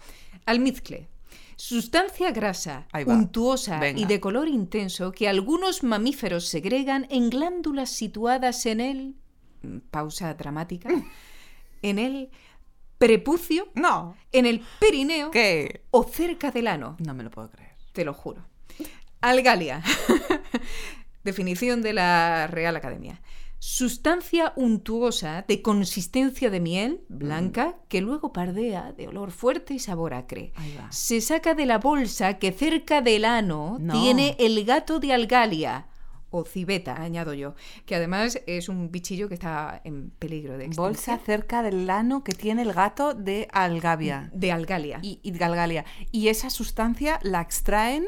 [SPEAKER 1] Almizcle. Sustancia grasa, untuosa
[SPEAKER 2] Venga.
[SPEAKER 1] y de color intenso que algunos mamíferos segregan en glándulas situadas en el. mm, Pausa dramática. En el prepucio,
[SPEAKER 2] No.
[SPEAKER 1] en el perineo
[SPEAKER 2] ¿Qué?
[SPEAKER 1] o cerca del ano.
[SPEAKER 2] No me lo puedo creer.
[SPEAKER 1] Te lo juro. Algalia. Definición de la Real Academia. Sustancia untuosa de consistencia de miel blanca que luego pardea de olor fuerte y sabor acre. Se saca de la bolsa que cerca del ano
[SPEAKER 2] No.
[SPEAKER 1] tiene el gato de algalia o civeta, añado yo, que además es un bichillo que está en peligro de extinción.
[SPEAKER 2] Bolsa cerca del ano que tiene el gato de Algavia.
[SPEAKER 1] de algalia.
[SPEAKER 2] Y, y Galgalia. Y esa sustancia la extraen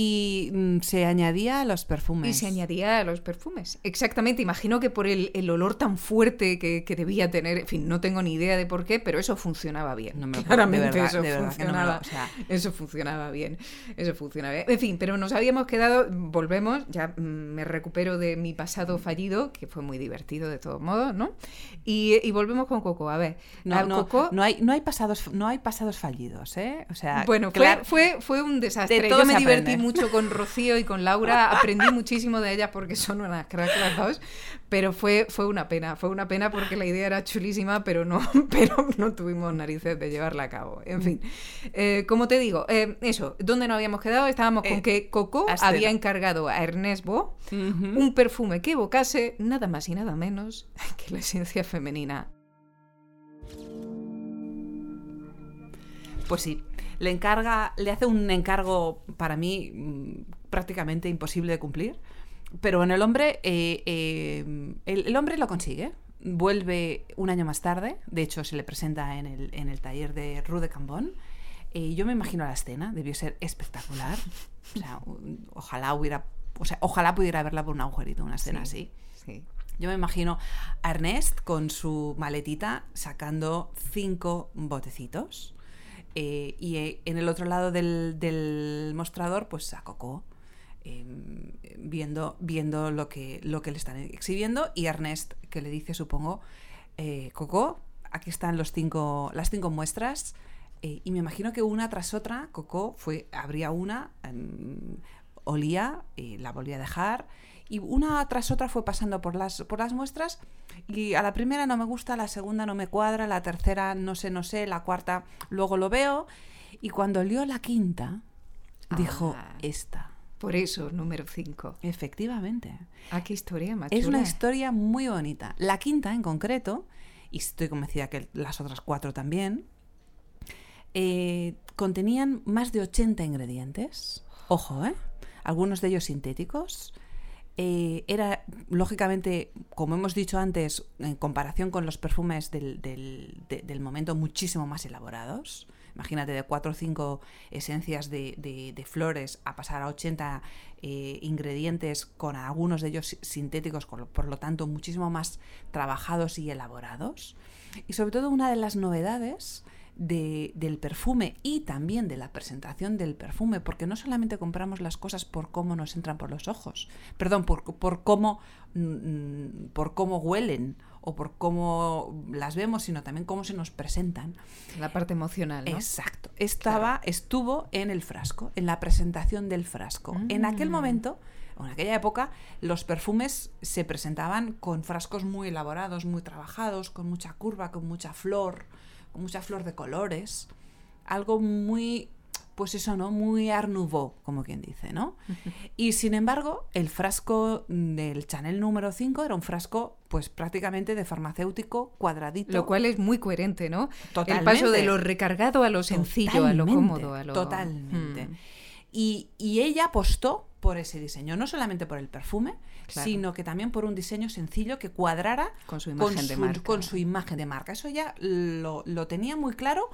[SPEAKER 2] y mm, se añadía a los perfumes.
[SPEAKER 1] Y se añadía a los perfumes. Exactamente, imagino que por el, el olor tan fuerte que, que debía tener, en fin, no tengo ni idea de por qué, pero eso funcionaba bien.
[SPEAKER 2] No me lo
[SPEAKER 1] Claramente
[SPEAKER 2] de verdad,
[SPEAKER 1] eso
[SPEAKER 2] de no lo-
[SPEAKER 1] funcionaba.
[SPEAKER 2] o sea-
[SPEAKER 1] Eso funcionaba bien. Eso funcionaba bien. En fin, pero nos habíamos quedado, volvemos, ya mm, me recupero de mi pasado fallido, que fue muy divertido de todos modos, ¿no? Y, y volvemos con Coco. A ver,
[SPEAKER 2] No, no,
[SPEAKER 1] Coco.
[SPEAKER 2] no hay, no, hay pasados, no hay pasados fallidos, ¿eh? O sea,
[SPEAKER 1] Bueno, fue,
[SPEAKER 2] claro,
[SPEAKER 1] fue, fue un desastre.
[SPEAKER 2] De todo
[SPEAKER 1] Yo me
[SPEAKER 2] se
[SPEAKER 1] divertí
[SPEAKER 2] aprende.
[SPEAKER 1] Mucho con Rocío y con Laura, aprendí muchísimo de ellas porque son unas cracks las dos, pero fue, fue una pena, fue una pena porque la idea era chulísima, pero no, pero no tuvimos narices de llevarla a cabo. En fin, Eh, como te digo, eh, eso, ¿dónde nos habíamos quedado? Estábamos con
[SPEAKER 2] Eh,
[SPEAKER 1] que Coco había encargado a Ernest Bo un perfume que evocase nada más y nada menos que la esencia femenina.
[SPEAKER 2] Pues sí, le encarga, le hace un encargo para mí mm, prácticamente imposible de cumplir. Pero bueno, el hombre, eh, eh, el, el hombre lo consigue. Vuelve un año más tarde. De hecho, se le presenta en el, en el taller de Rue de Cambon. Eh, yo me imagino la escena, debió ser espectacular. O sea, un- ojalá hubiera, o sea, ojalá pudiera verla por un agujerito, una escena
[SPEAKER 1] Sí,
[SPEAKER 2] así.
[SPEAKER 1] Sí.
[SPEAKER 2] Yo me imagino a Ernest con su maletita sacando cinco botecitos. Eh, y eh, en el otro lado del, mostrador, pues a Coco. eh, viendo, viendo lo, que, lo que le están exhibiendo. Y Ernest, que le dice, supongo, eh, Coco, aquí están los cinco, las cinco muestras. y me imagino que una tras otra, Coco fue, abría una, em, olía, la volvía a dejar. Y una tras otra fue pasando por las, por las muestras. Y a la primera no me gusta, la segunda no me cuadra, la tercera no sé, no sé, la cuarta luego lo veo. Y cuando olió la quinta, dijo,
[SPEAKER 1] Ah.
[SPEAKER 2] esta.
[SPEAKER 1] Por eso, número 5.
[SPEAKER 2] Efectivamente.
[SPEAKER 1] Ah, qué historia más
[SPEAKER 2] Es una historia muy bonita. La quinta en concreto, y estoy convencida que las otras cuatro también, eh, contenían más de 80 ingredientes. Ojo, ¿eh? Algunos de ellos sintéticos. Eh, era, lógicamente, como hemos dicho antes, en comparación con los perfumes del, del- de- del momento, muchísimo más elaborados. Imagínate, de cuatro o cinco esencias de, de- flores a pasar a 80 eh, ingredientes, con algunos de ellos sintéticos, por lo tanto, muchísimo más trabajados y elaborados. Y sobre todo, una de las novedades de- del perfume y también de la presentación del perfume, porque no solamente compramos las cosas por cómo nos entran por los ojos, perdón, por, por cómo mm, por cómo huelen o por cómo las vemos, sino también cómo se nos presentan.
[SPEAKER 1] La parte emocional, ¿no?
[SPEAKER 2] Exacto. Estaba, estuvo en el frasco, en la presentación del frasco. En aquel
[SPEAKER 1] Mm.
[SPEAKER 2] momento, en aquella época, los perfumes se presentaban con frascos muy elaborados, muy trabajados, con mucha curva, con mucha flor, con mucha flor de colores. Algo muy, pues eso, ¿no? Muy Art Nouveau, como quien dice, ¿no? Y sin embargo, el frasco del Chanel número 5 era un frasco, pues prácticamente de farmacéutico, cuadradito.
[SPEAKER 1] Lo cual es muy coherente, ¿no? El
[SPEAKER 2] Totalmente.
[SPEAKER 1] paso de lo recargado a lo sencillo, a lo cómodo, a lo...
[SPEAKER 2] Totalmente.
[SPEAKER 1] Mm.
[SPEAKER 2] Y, y ella apostó por ese diseño, no solamente por el perfume,
[SPEAKER 1] Claro.
[SPEAKER 2] sino que también por un diseño sencillo que cuadrara
[SPEAKER 1] Con su imagen de marca.
[SPEAKER 2] con su imagen de marca. Eso ya lo, lo tenía muy claro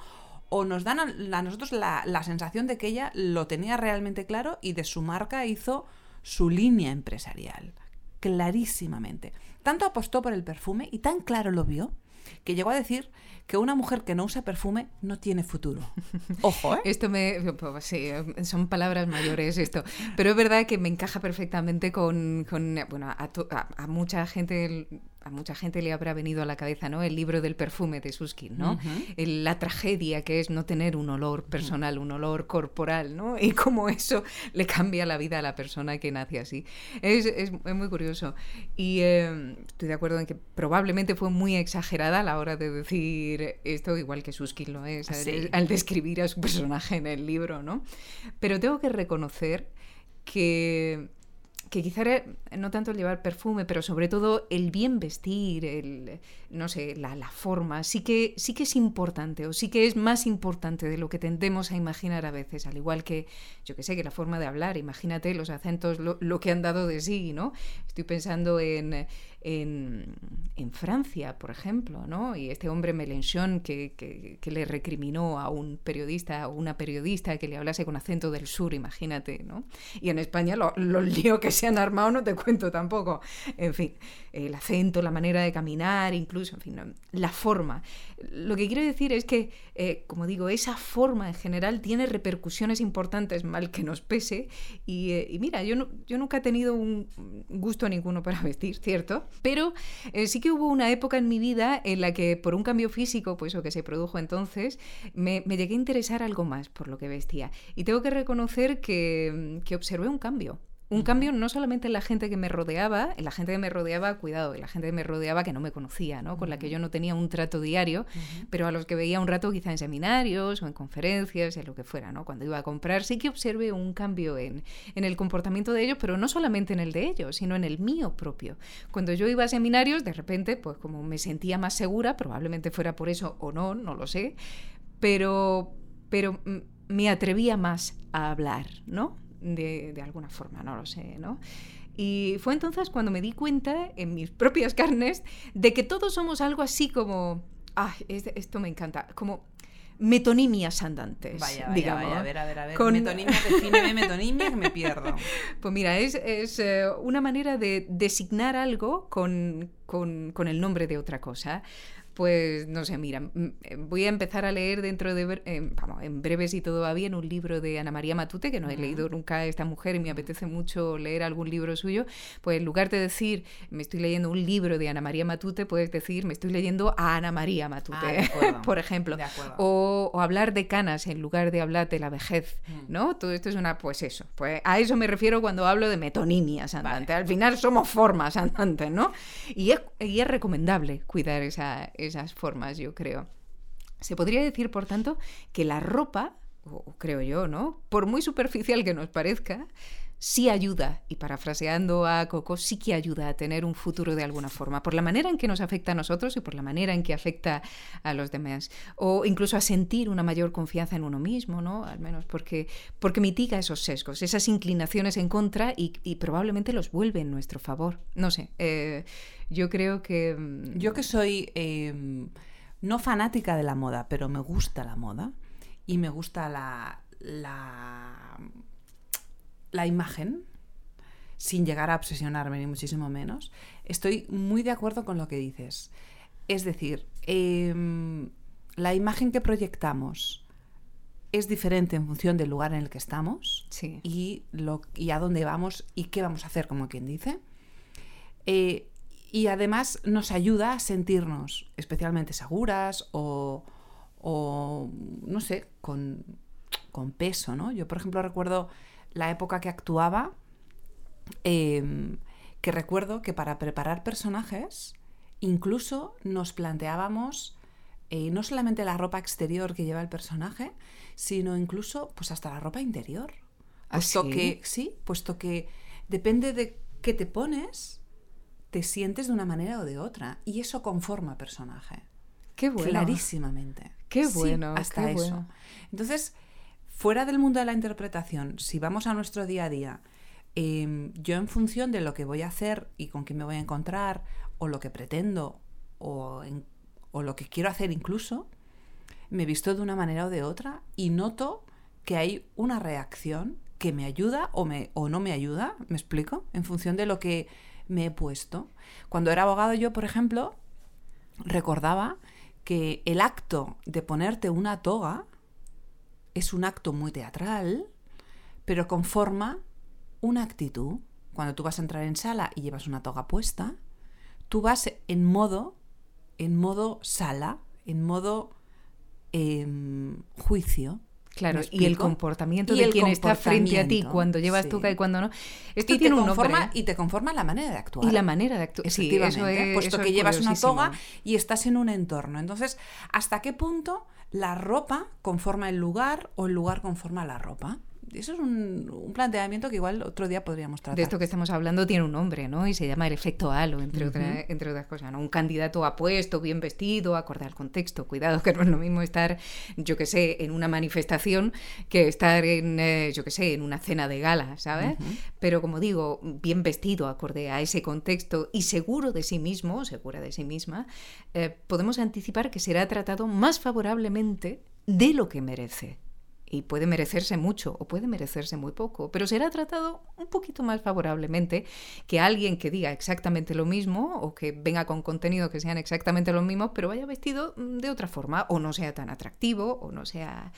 [SPEAKER 2] o nos dan a, a nosotros la, la sensación de que ella lo tenía realmente claro y de su marca hizo su línea empresarial, clarísimamente. Tanto apostó por el perfume y tan claro lo vio que llegó a decir que una mujer que no usa perfume no tiene futuro. Ojo, ¿eh?
[SPEAKER 1] Esto me. pues, sí, son palabras mayores esto. Pero es verdad que me encaja perfectamente con. con, bueno, a, to- a- a mucha gente. A mucha gente le habrá venido a la cabeza, ¿no? El libro del perfume de Suskin, ¿no? El- la tragedia que es no tener un olor personal, un olor corporal, ¿no? Y cómo eso le cambia la vida a la persona que nace así. Es, es- es muy curioso. Y eh, estoy de acuerdo en que probablemente fue muy exagerada a la hora de decir esto, igual que Suskin lo es, al-
[SPEAKER 2] Sí.
[SPEAKER 1] al describir a su personaje en el libro, ¿no? Pero tengo que reconocer que, que quizá era no tanto el llevar perfume, pero sobre todo el bien vestir, el, no sé, la, la forma, sí que, sí que es importante, o sí que es más importante de lo que tendemos a imaginar a veces, al igual que, yo que sé, que la forma de hablar, imagínate los acentos, lo, lo que han dado de sí, ¿no? Estoy pensando en, en, Francia, por ejemplo, ¿no? Y este hombre Mélenchon que, que, le recriminó a un periodista, o una periodista que le hablase con acento del sur, imagínate, ¿no? Y en España lo- los líos que se han armado no te cuento tampoco. En fin, el acento, la manera de caminar, incluso, en fin, la forma. Lo que quiero decir es que, eh, como digo, esa forma en general tiene repercusiones importantes, mal que nos pese. Y, eh, y mira, yo, no- yo nunca he tenido un gusto ninguno para vestir, ¿cierto? Pero eh, sí que hubo una época en mi vida en la que por un cambio físico, pues o que se produjo entonces, me, me llegué a interesar algo más por lo que vestía. Y tengo que reconocer que, que observé un cambio. Un cambio no solamente en la gente que me rodeaba, en la gente que me rodeaba, cuidado, en la gente que me rodeaba que no me conocía, ¿no? con la que yo no tenía un trato diario, pero a los que veía un rato quizá en seminarios o en conferencias, en lo que fuera, ¿no? Cuando iba a comprar, sí que observé un cambio en, en el comportamiento de ellos, pero no solamente en el de ellos, sino en el mío propio. Cuando yo iba a seminarios, de repente, pues como me sentía más segura, probablemente fuera por eso o no, no lo sé, pero, pero me atrevía más a hablar, ¿no? De, de alguna forma, no lo sé, ¿no? Y fue entonces cuando me di cuenta en mis propias carnes de que todos somos algo así como, es- esto me encanta, como metonimias andantes.
[SPEAKER 2] Vaya, vaya,
[SPEAKER 1] digamos.
[SPEAKER 2] vaya, a ver, a ver, a ver.
[SPEAKER 1] Con-
[SPEAKER 2] Metonimia, defíneme metonimia que me pierdo.
[SPEAKER 1] Pues mira, es, es, eh, una manera de designar algo con, con- con el nombre de otra cosa. Pues no sé, mira, mm, eh, voy a empezar a leer dentro de, eh, vamos, en breve si todo va bien, un libro de Ana María Matute, que no he leído nunca a esta mujer y me apetece mucho leer algún libro suyo. Pues en lugar de decir, me estoy leyendo un libro de Ana María Matute, puedes decir, me estoy leyendo a Ana María Matute,
[SPEAKER 2] Ah, acuerdo.
[SPEAKER 1] por ejemplo. O hablar de canas en lugar de hablar de la vejez,
[SPEAKER 2] Mm.
[SPEAKER 1] ¿no? Todo esto es una, pues eso, pues a eso me refiero cuando hablo de metonimias andantes. Al final somos formas andantes, ¿no? Y es, y es recomendable cuidar esa- esas formas, yo creo. Se podría decir, por tanto, que la ropa, o creo yo, ¿no? Por muy superficial que nos parezca, sí ayuda, y parafraseando a Coco, sí que ayuda a tener un futuro de alguna forma, por la manera en que nos afecta a nosotros y por la manera en que afecta a los demás. O incluso a sentir una mayor confianza en uno mismo, ¿no? Al menos porque, porque mitiga esos sesgos, esas inclinaciones en contra y, probablemente los vuelve en nuestro favor. No sé, eh, yo creo que... mm,
[SPEAKER 2] Yo que soy eh, no fanática de la moda, pero me gusta la moda y me gusta la, la, la imagen, sin llegar a obsesionarme ni muchísimo menos, estoy muy de acuerdo con lo que dices. Es decir, em, la imagen que proyectamos es diferente en función del lugar en el que estamos
[SPEAKER 1] Sí.
[SPEAKER 2] y, lo, y a dónde vamos y qué vamos a hacer, como quien dice. Eh, y además nos ayuda a sentirnos especialmente seguras o, o, no sé, con, con peso, ¿no? Yo, por ejemplo, recuerdo la época que actuaba, em, que recuerdo que para preparar personajes incluso nos planteábamos eh, no solamente la ropa exterior que lleva el personaje, sino incluso pues hasta la ropa interior.
[SPEAKER 1] ¿Ah,
[SPEAKER 2] Puesto
[SPEAKER 1] sí?
[SPEAKER 2] que, sí, puesto que depende de qué te pones, te sientes de una manera o de otra. Y eso conforma personaje.
[SPEAKER 1] Qué bueno.
[SPEAKER 2] Clarísimamente.
[SPEAKER 1] Qué
[SPEAKER 2] Sí,
[SPEAKER 1] bueno,
[SPEAKER 2] hasta
[SPEAKER 1] qué
[SPEAKER 2] eso.
[SPEAKER 1] bueno.
[SPEAKER 2] Entonces, fuera del mundo de la interpretación, si vamos a nuestro día a día, eh, yo en función de lo que voy a hacer y con quién me voy a encontrar, o lo que pretendo, o, en- o lo que quiero hacer incluso, me visto de una manera o de otra y noto que hay una reacción que me ayuda o, me, o no me ayuda, ¿me explico? En función de lo que me he puesto. Cuando era abogado yo, por ejemplo, recordaba que el acto de ponerte una toga es un acto muy teatral, pero conforma una actitud. Cuando tú vas a entrar en sala y llevas una toga puesta, tú vas en modo, en modo sala, en modo em, juicio.
[SPEAKER 1] Claro,
[SPEAKER 2] ¿Me
[SPEAKER 1] y el comportamiento
[SPEAKER 2] Y
[SPEAKER 1] de
[SPEAKER 2] el
[SPEAKER 1] quien está frente a ti cuando llevas
[SPEAKER 2] sí.
[SPEAKER 1] toga y cuando no. Esto
[SPEAKER 2] y, te
[SPEAKER 1] tiene un nombre.
[SPEAKER 2] conforma, y te conforma la manera de actuar.
[SPEAKER 1] Y la manera de actuar. Sí,
[SPEAKER 2] Efectivamente,
[SPEAKER 1] eso es,
[SPEAKER 2] puesto
[SPEAKER 1] eso
[SPEAKER 2] que
[SPEAKER 1] es
[SPEAKER 2] llevas una toga y estás en un entorno. Entonces, ¿hasta qué punto la ropa conforma el lugar o el lugar conforma la ropa? Eso es un, un planteamiento que igual otro día podríamos tratar.
[SPEAKER 1] De esto que estamos hablando tiene un nombre, ¿no? Y se llama el efecto halo, entre, otra- entre otras cosas, ¿no? Un candidato apuesto, bien vestido, acorde al contexto. Cuidado, que no es lo mismo estar, yo que sé, en una manifestación que estar en, eh, yo que sé, en una cena de gala, ¿sabes? Pero como digo, bien vestido, acorde a ese contexto y seguro de sí mismo, segura de sí misma, eh, podemos anticipar que será tratado más favorablemente de lo que merece. Y puede merecerse mucho o puede merecerse muy poco, pero será tratado un poquito más favorablemente que alguien que diga exactamente lo mismo o que venga con contenido que sean exactamente los mismos, pero vaya vestido mm, de otra forma o no sea tan atractivo o no sea...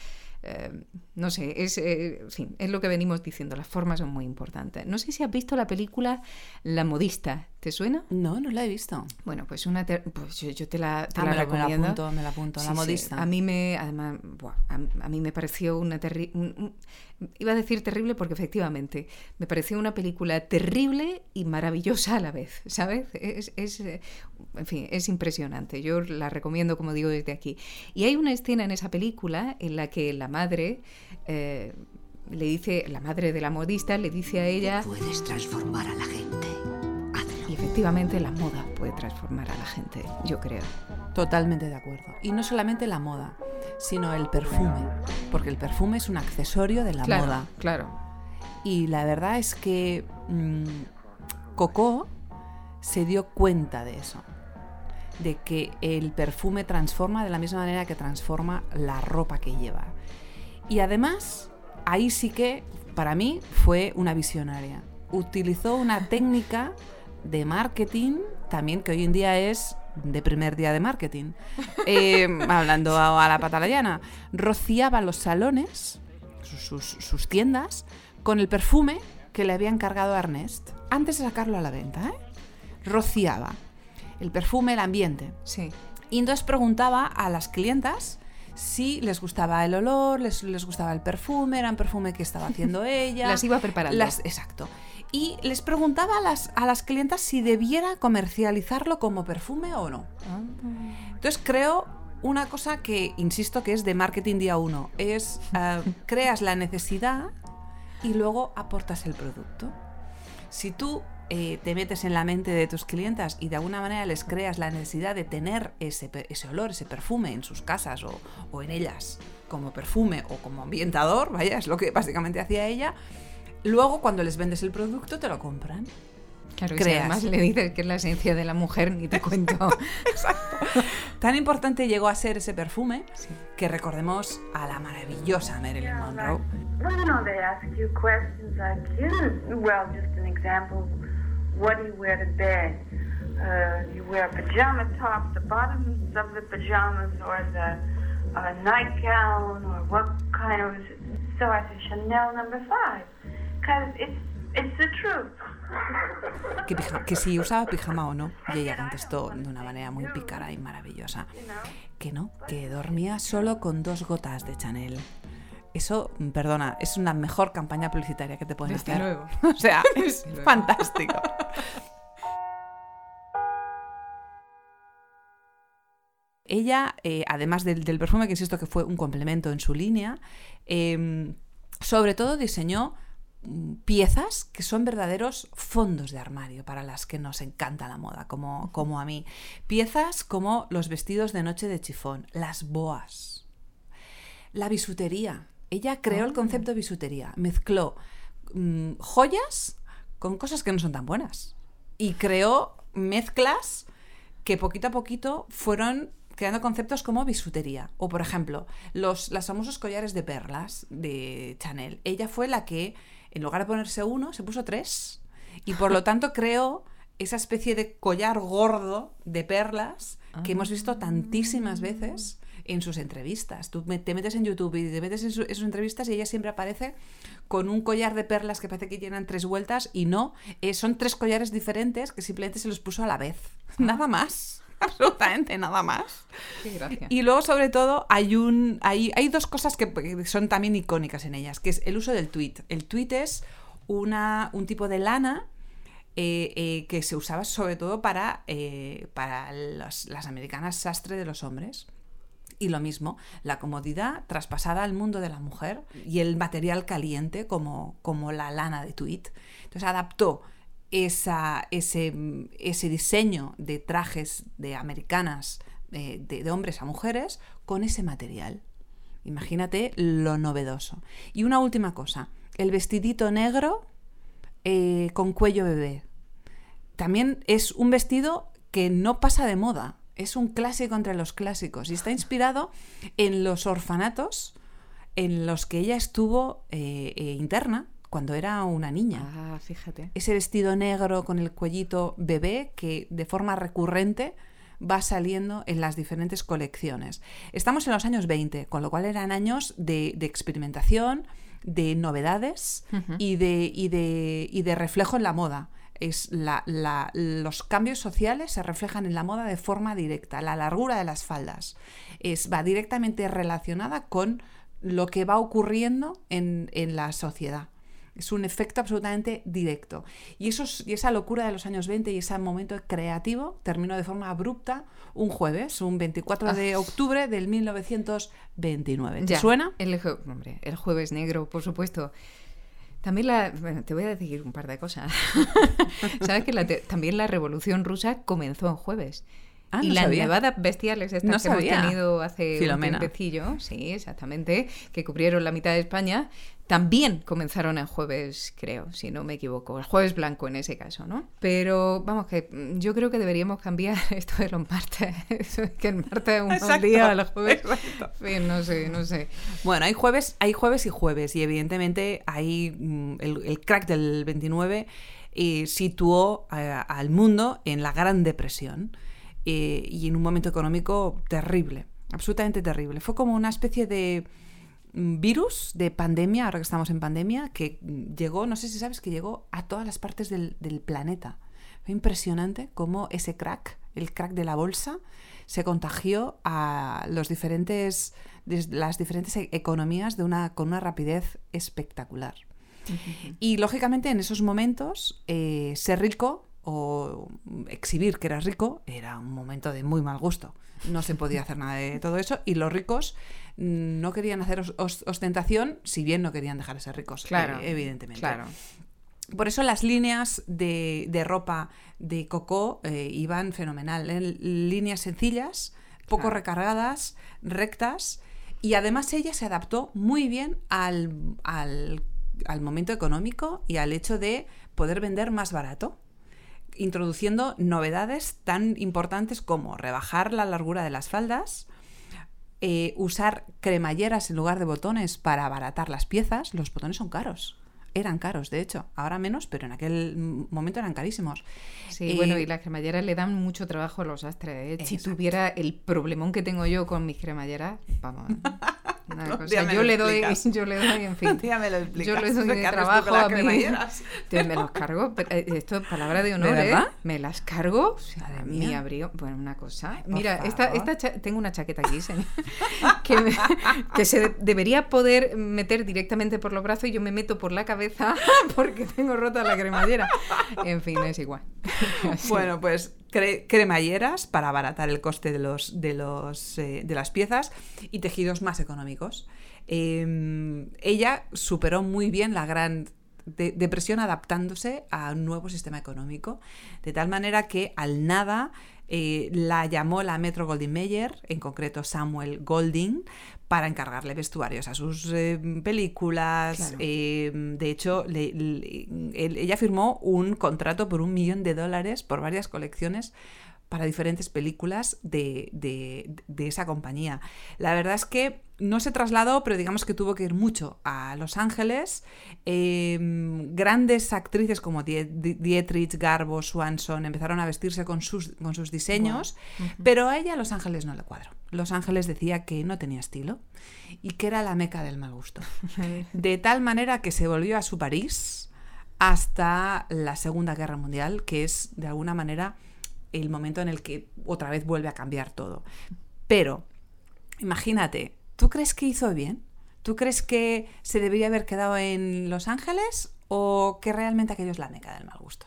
[SPEAKER 1] eh, no sé, es, eh, es lo que venimos diciendo, las formas son muy importantes. No sé si has visto la película La modista, ¿te suena?
[SPEAKER 2] No, no la he visto.
[SPEAKER 1] Bueno, pues una ter- pues yo, yo te la, te
[SPEAKER 2] Ah,
[SPEAKER 1] la
[SPEAKER 2] me, me la
[SPEAKER 1] recomiendo.
[SPEAKER 2] apunto, me la apunto.
[SPEAKER 1] Sí,
[SPEAKER 2] la
[SPEAKER 1] sí.
[SPEAKER 2] modista.
[SPEAKER 1] A mí me, además, buah, a, a mí me pareció una terrible, iba a decir terrible porque efectivamente me pareció una película terrible y maravillosa a la vez, ¿sabes? Es, es, en fin, es impresionante. Yo la recomiendo, como digo, desde aquí. Y hay una escena en esa película en la que la madre eh, le dice, la madre de la modista le dice a ella,
[SPEAKER 7] Puedes transformar a la gente.
[SPEAKER 1] Efectivamente la moda puede transformar a la gente, yo creo.
[SPEAKER 2] Totalmente de acuerdo. Y no solamente la moda, sino el perfume. Porque el perfume es un accesorio de la
[SPEAKER 1] claro,
[SPEAKER 2] moda.
[SPEAKER 1] claro.
[SPEAKER 2] Y la verdad es que mm, Coco se dio cuenta de eso. de que el perfume transforma de la misma manera que transforma la ropa que lleva. Y además, ahí sí que para mí fue una visionaria. Utilizó una técnica de marketing también que hoy en día es de primer día de marketing. Eh, hablando a, a la patalayana, rociaba los salones, sus, sus- tiendas, con el perfume que le había encargado a Ernest antes de sacarlo a la venta. ¿eh? Rociaba el perfume, el ambiente.
[SPEAKER 1] Sí.
[SPEAKER 2] Y entonces preguntaba a las clientas si les gustaba el olor, les, les gustaba el perfume, era un perfume que estaba haciendo ella.
[SPEAKER 1] Las iba preparando.
[SPEAKER 2] Las- exacto. Y les preguntaba a las, a las clientas si debiera comercializarlo como perfume o no.
[SPEAKER 1] Ah.
[SPEAKER 2] Entonces creo una cosa que, insisto, que es de marketing día uno. Es, eh, creas la necesidad y luego aportas el producto. Si tú eh, te metes en la mente de tus clientas y de alguna manera les creas la necesidad de tener ese, ese olor, ese perfume en sus casas o, o en ellas como perfume o como ambientador, vaya, es lo que básicamente hacía ella, luego cuando les vendes el producto te lo compran.
[SPEAKER 1] Claro, y si
[SPEAKER 2] Creas.
[SPEAKER 1] además le dices que es la esencia de la mujer, ni te cuento.
[SPEAKER 2] Tan importante llegó a ser ese perfume que recordemos a la maravillosa Marilyn Monroe.
[SPEAKER 8] What do you wear to bed? Uh, you wear pajama tops, the bottoms of the pajamas, or the uh, nightgown, or what kind of... So I said, Chanel number five, because it's, it's the truth.
[SPEAKER 2] que, pija- que si usaba pijama o no. Y ella contestó de una manera muy pícara y maravillosa que no, que dormía solo con dos gotas de Chanel. Eso, mm, perdona, es una mejor campaña publicitaria que te pueden
[SPEAKER 1] Desde
[SPEAKER 2] hacer.
[SPEAKER 1] luego.
[SPEAKER 2] O sea, es fantástico. Ella, eh, además del, del perfume, que insisto que fue un complemento en su línea, eh, sobre todo diseñó mm, piezas que son verdaderos fondos de armario para las que nos encanta la moda, como, como a mí. Piezas como los vestidos de noche de chifón, las boas, la bisutería. Ella creó el concepto de bisutería, mezcló mm, joyas con cosas que no son tan buenas y creó mezclas que poquito a poquito fueron creando conceptos como bisutería. O, por ejemplo, los, los famosos collares de perlas de Chanel. Ella fue la que, en lugar de ponerse uno, se puso tres. Y por lo tanto creó esa especie de collar gordo de perlas que hemos visto tantísimas veces en sus entrevistas. Tú te metes en YouTube y te metes en, su- en sus entrevistas y ella siempre aparece con un collar de perlas que parece que llenan tres vueltas y no, eh, son tres collares diferentes que simplemente se los puso a la vez. Nada más. Absolutamente nada más.
[SPEAKER 1] Qué.
[SPEAKER 2] Y luego, sobre todo, hay un. Hay, hay dos cosas que que son también icónicas en ellas, que es el uso del tweet. El tweet es una, un tipo de lana eh, eh, que se usaba sobre todo para, eh, para los- las americanas sastre de los hombres. Y lo mismo, la comodidad traspasada al mundo de la mujer y el material caliente como, como la lana de tweet. Entonces adaptó esa, ese, ese diseño de trajes de americanas, eh, de, de hombres a mujeres, con ese material. Imagínate lo novedoso. Y una última cosa, el vestidito negro eh, con cuello bebé. También es un vestido que no pasa de moda. Es un clásico entre los clásicos y está inspirado en los orfanatos en los que ella estuvo eh, eh, interna cuando era una niña.
[SPEAKER 1] Ah, fíjate.
[SPEAKER 2] Ese vestido negro con el cuellito bebé que de forma recurrente va saliendo en las diferentes colecciones. Estamos en los años 20, con lo cual eran años de, de experimentación, de novedades y, de, y, de, y de reflejo en la moda. Es la- la- los cambios sociales se reflejan en la moda de forma directa. La largura de las faldas es, va directamente relacionada con lo que va ocurriendo en, en la sociedad. Es un efecto absolutamente directo. Y, esos- y esa locura de los años 20 y ese momento creativo terminó de forma abrupta un jueves, un 24 de octubre del 1929. ¿Te
[SPEAKER 1] Ya,
[SPEAKER 2] suena?
[SPEAKER 1] El, jue- hombre, el jueves negro, por supuesto. También la. Bueno, te voy a decir un par de cosas. Sabes que la te- también la revolución rusa comenzó en jueves.
[SPEAKER 2] Ah,
[SPEAKER 1] y
[SPEAKER 2] no
[SPEAKER 1] las
[SPEAKER 2] sabía.
[SPEAKER 1] nevadas bestiales estas
[SPEAKER 2] No
[SPEAKER 1] que hemos tenido hace
[SPEAKER 2] Filomena.
[SPEAKER 1] un tiempecillo, sí, exactamente, que cubrieron la mitad de España, también comenzaron el jueves, creo, si no me equivoco, el jueves blanco en ese caso, ¿no? Pero vamos, que yo creo que deberíamos cambiar esto de los martes, que el martes es un mal
[SPEAKER 2] Exacto,
[SPEAKER 1] día, los jueves, fin, no sé, no sé.
[SPEAKER 2] Bueno, hay jueves, hay jueves y jueves, y evidentemente hay mm, el, el crack del 29 eh, situó eh, al mundo en la Gran Depresión eh, y en un momento económico terrible, absolutamente terrible. Fue como una especie de virus, de pandemia, ahora que estamos en pandemia, que llegó, no sé si sabes, que llegó a todas las partes del, del planeta. Fue impresionante cómo ese crack, el crack de la bolsa, se contagió a los diferentes, las diferentes e- economías de una, con una rapidez espectacular. Y lógicamente en esos momentos eh, ser rico o exhibir que eras rico era un momento de muy mal gusto. No se podía hacer nada de todo eso y los ricos mm, no querían hacer os- os- ostentación, si bien no querían dejar de ser ricos,
[SPEAKER 1] Claro,
[SPEAKER 2] eh, evidentemente.
[SPEAKER 1] Claro.
[SPEAKER 2] Por eso las líneas de, de ropa de Coco eh, iban fenomenal. en líneas sencillas, poco
[SPEAKER 1] Claro.
[SPEAKER 2] recargadas, rectas. Y además ella se adaptó muy bien al, al- al momento económico y al hecho de poder vender más barato, introduciendo novedades tan importantes como rebajar la largura de las faldas, eh, usar cremalleras en lugar de botones para abaratar las piezas. Los botones son caros. Eran caros, de hecho. Ahora menos, pero en aquel momento eran carísimos.
[SPEAKER 1] Sí,
[SPEAKER 2] Eh,
[SPEAKER 1] bueno, y las cremalleras le dan mucho trabajo a los astres. ¿eh? Si tuviera el problemón que tengo yo con mis cremalleras, vamos. Yo le doy, yo le doy, en fin. Yo le doy de trabajo a mí. Te- me los cargo, pero, eh, esto es palabra de honor, ¿eh?
[SPEAKER 2] verdad?
[SPEAKER 1] Me las cargo. O sea,
[SPEAKER 2] Madre
[SPEAKER 1] mi abrigo. Bueno, una cosa.
[SPEAKER 2] Por
[SPEAKER 1] Mira, esta,
[SPEAKER 2] favor.
[SPEAKER 1] esta cha- tengo una chaqueta aquí, señor, que, me- que se debería poder meter directamente por los brazos y yo me meto por la cabeza porque tengo rota la cremallera. En fin, es igual.
[SPEAKER 2] Bueno, pues cre- cremalleras para abaratar el coste de, los, de, los, eh, de las piezas y tejidos más económicos. Eh, ella superó muy bien la gran de- depresión adaptándose a un nuevo sistema económico, de tal manera que al nada eh, la llamó la Metro Goldwyn Mayer, en concreto Samuel Golding, para encargarle vestuarios a sus eh, películas.
[SPEAKER 1] Claro.
[SPEAKER 2] eh, de hecho, le- le- él- ella firmó un contrato por un millón de dólares por varias colecciones para diferentes películas de, de- de esa compañía. La verdad es que no se trasladó, pero digamos que tuvo que ir mucho a Los Ángeles. Eh, grandes actrices como Die- Die- Dietrich, Garbo, Swanson empezaron a vestirse con sus, con sus diseños, pero a ella Los Ángeles no le cuadró. Los Ángeles decía que no tenía estilo y que era la meca del mal gusto. De tal manera que se volvió a su París hasta la Segunda Guerra Mundial, que es de alguna manera el momento en el que otra vez vuelve a cambiar todo. Pero, imagínate, ¿tú crees que hizo bien? ¿Tú crees que se debería haber quedado en Los Ángeles o que realmente aquello es la meca del mal gusto?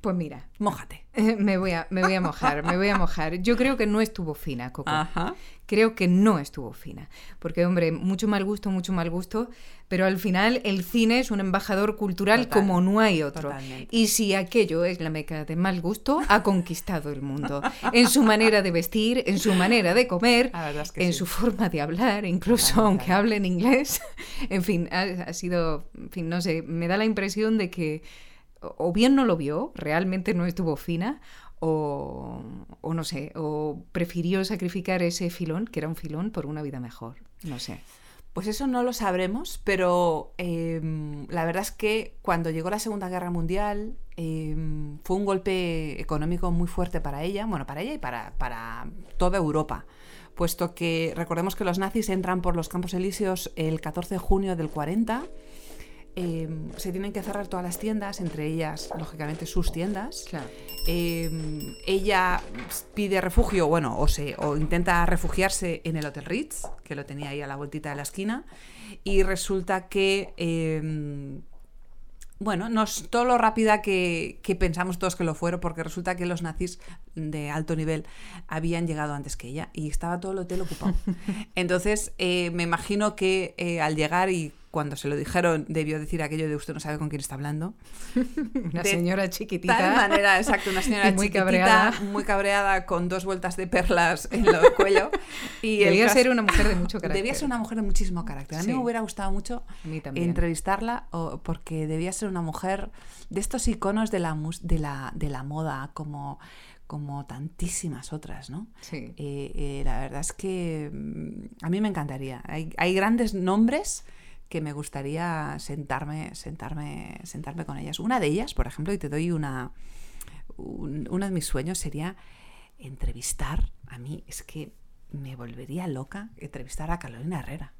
[SPEAKER 1] Pues mira,
[SPEAKER 2] Mójate.
[SPEAKER 1] eh, me voy, a, me voy a mojar, me voy a mojar. Yo creo que no estuvo fina, Coco.
[SPEAKER 2] Ajá.
[SPEAKER 1] Creo que no estuvo fina. Porque, hombre, mucho mal gusto, mucho mal gusto. Pero al final el cine es un embajador cultural
[SPEAKER 2] Total,
[SPEAKER 1] como no hay otro.
[SPEAKER 2] totalmente.
[SPEAKER 1] Y si aquello es la meca de mal gusto, ha conquistado el mundo. En su manera de vestir, en su manera de comer,
[SPEAKER 2] es que
[SPEAKER 1] en
[SPEAKER 2] sí.
[SPEAKER 1] su forma de hablar, incluso
[SPEAKER 2] Totalmente.
[SPEAKER 1] aunque hable en inglés. En fin, ha, ha sido, en fin, no sé, me da la impresión de que o bien no lo vio, realmente no estuvo fina, o, no sé, o prefirió sacrificar ese filón, que era un filón, por una vida mejor. No sé.
[SPEAKER 2] Pues eso no lo sabremos, pero eh, la verdad es que cuando llegó la Segunda Guerra Mundial eh, fue un golpe económico muy fuerte para ella, bueno, para ella y para, para toda Europa, puesto que recordemos que los nazis entran por los Campos Elíseos el 14 de junio del 40. Eh, se tienen que cerrar todas las tiendas, entre ellas, lógicamente, sus tiendas.
[SPEAKER 1] Claro.
[SPEAKER 2] Eh, ella pide refugio, bueno, o, se, o intenta refugiarse en el Hotel Ritz, que lo tenía ahí a la vueltita de la esquina, y resulta que, eh, bueno, no es todo lo rápida que, que pensamos todos que lo fueron, porque resulta que los nazis de alto nivel habían llegado antes que ella y estaba todo el hotel ocupado. Entonces, eh, me imagino que eh, al llegar y cuando se lo dijeron, debió decir aquello de usted no sabe con quién está hablando.
[SPEAKER 1] Una
[SPEAKER 2] De
[SPEAKER 1] señora chiquitita.
[SPEAKER 2] Tal manera, exacto, una señora
[SPEAKER 1] muy
[SPEAKER 2] chiquitita,
[SPEAKER 1] cabreada.
[SPEAKER 2] muy cabreada, con dos vueltas de perlas en el cuello. Y el
[SPEAKER 1] Debía
[SPEAKER 2] caso-
[SPEAKER 1] ser una mujer de mucho carácter.
[SPEAKER 2] Debía ser una mujer de muchísimo carácter. A mí
[SPEAKER 1] Sí.
[SPEAKER 2] me hubiera gustado mucho entrevistarla o- porque debía ser una mujer de estos iconos de la, de la, de la moda, como, como tantísimas otras, ¿no?
[SPEAKER 1] Sí.
[SPEAKER 2] Eh, eh, la verdad es que mm, a mí me encantaría. Hay, hay grandes nombres que me gustaría sentarme, sentarme, sentarme con ellas. Una de ellas, por ejemplo, y te doy una, un- uno de mis sueños sería entrevistar. A mí es que me volvería loca entrevistar a Carolina Herrera.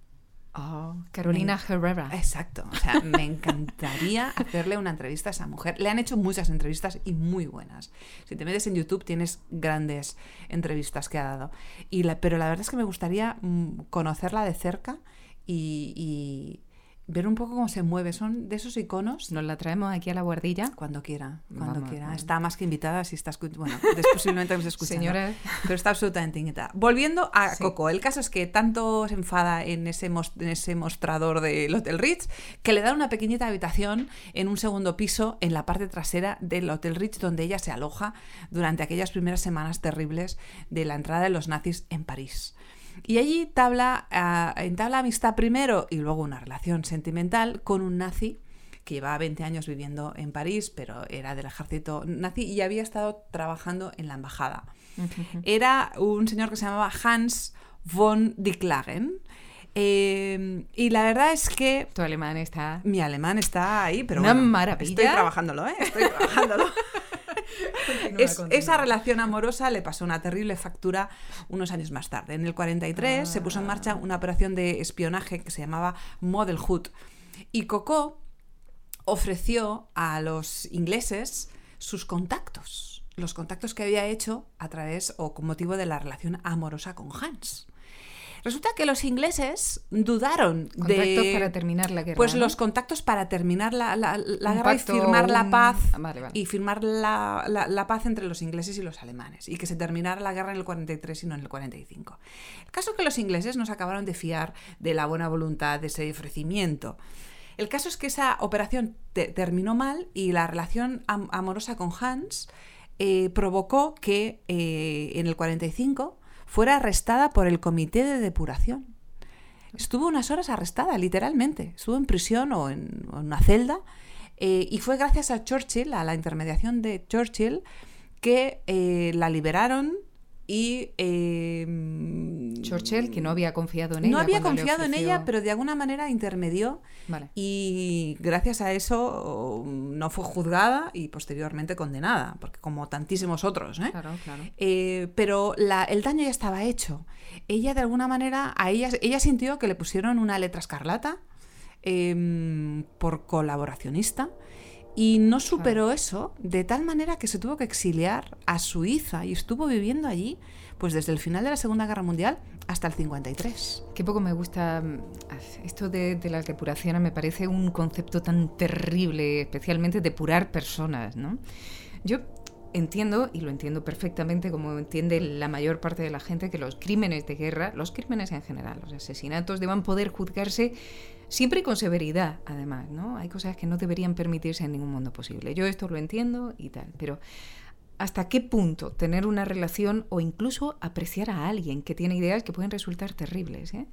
[SPEAKER 1] Oh, Carolina Herrera.
[SPEAKER 2] Exacto. O sea, me encantaría hacerle una entrevista a esa mujer. Le han hecho muchas entrevistas y muy buenas. Si te metes en YouTube tienes grandes entrevistas que ha dado. Y la- pero la verdad es que me gustaría mm, conocerla de cerca y, y ver un poco cómo se mueve. Son de esos iconos.
[SPEAKER 1] Nos la traemos aquí a la guardilla.
[SPEAKER 2] Cuando quiera, cuando
[SPEAKER 1] Vamos,
[SPEAKER 2] quiera.
[SPEAKER 1] vamos.
[SPEAKER 2] Está más que invitada si está. Bueno, posiblemente me esté escuchando.
[SPEAKER 1] Señora.
[SPEAKER 2] Pero está absolutamente invitada. Volviendo a
[SPEAKER 1] Sí.
[SPEAKER 2] Coco, el caso es que tanto se enfada en ese, en ese mostrador del Hotel Ritz que le da una pequeñita habitación en un segundo piso en la parte trasera del Hotel Ritz donde ella se aloja durante aquellas primeras semanas terribles de la entrada de los nazis en París. Y allí tabla, ah, entabla amistad primero y luego una relación sentimental con un nazi que llevaba 20 años viviendo en París, pero era del ejército nazi y había estado trabajando en la embajada. Era un señor que se llamaba Hans von Dicklagen. Eh, y la verdad es que
[SPEAKER 1] Tu alemán está.
[SPEAKER 2] mi alemán está ahí, pero
[SPEAKER 1] Una
[SPEAKER 2] bueno,
[SPEAKER 1] maravilla.
[SPEAKER 2] Estoy trabajándolo, ¿eh? Estoy trabajándolo. Es- esa relación amorosa le pasó una terrible factura unos años más tarde. En el 43 se puso en marcha una operación de espionaje que se llamaba Modelhood. Y Coco ofreció a los ingleses sus contactos, los contactos que había hecho a través o con motivo de la relación amorosa con Hans. Resulta que los ingleses dudaron
[SPEAKER 1] Contactos
[SPEAKER 2] de...
[SPEAKER 1] para terminar la guerra.
[SPEAKER 2] Pues
[SPEAKER 1] ¿no?
[SPEAKER 2] los contactos para terminar la, la- la
[SPEAKER 1] Un
[SPEAKER 2] guerra
[SPEAKER 1] pacto,
[SPEAKER 2] y firmar la paz
[SPEAKER 1] Ah, vale, vale.
[SPEAKER 2] y firmar la, la- la paz entre los ingleses y los alemanes y que se terminara la guerra en el 43 y no en el 45. El caso es que los ingleses nos acabaron de fiar de la buena voluntad de ese ofrecimiento. El caso es que esa operación te- terminó mal y la relación am- amorosa con Hans eh, provocó que eh, en el 45 fuera arrestada por el Comité de Depuración. Estuvo unas horas arrestada, literalmente. Estuvo en prisión o en, una celda. eh, y fue gracias a Churchill, a la intermediación de Churchill, que eh, la liberaron y... eh,
[SPEAKER 1] Churchill, que no había confiado en ella.
[SPEAKER 2] no había confiado en ella, pero de alguna manera intermedió
[SPEAKER 1] Vale.
[SPEAKER 2] y gracias a eso um, no fue juzgada y posteriormente condenada, porque como tantísimos otros, ¿eh?
[SPEAKER 1] Claro, claro.
[SPEAKER 2] Eh, pero la- el daño ya estaba hecho. Ella de alguna manera, a ella, ella sintió que le pusieron una letra escarlata em, por colaboracionista y no superó eso de tal manera que se tuvo que exiliar a Suiza y estuvo viviendo allí pues desde el final de la Segunda Guerra Mundial hasta el 53.
[SPEAKER 1] Qué poco me gusta mm, esto de, de las depuraciones, me parece un concepto tan terrible, especialmente depurar personas, ¿no? Yo entiendo, y lo entiendo perfectamente como entiende la mayor parte de la gente, que los crímenes de guerra, los crímenes en general, los asesinatos, deban poder juzgarse siempre con severidad, además, ¿no? Hay cosas que no deberían permitirse en ningún mundo posible. Yo esto lo entiendo y tal, pero hasta qué punto tener una relación o incluso apreciar a alguien que tiene ideas que pueden resultar terribles, ¿eh?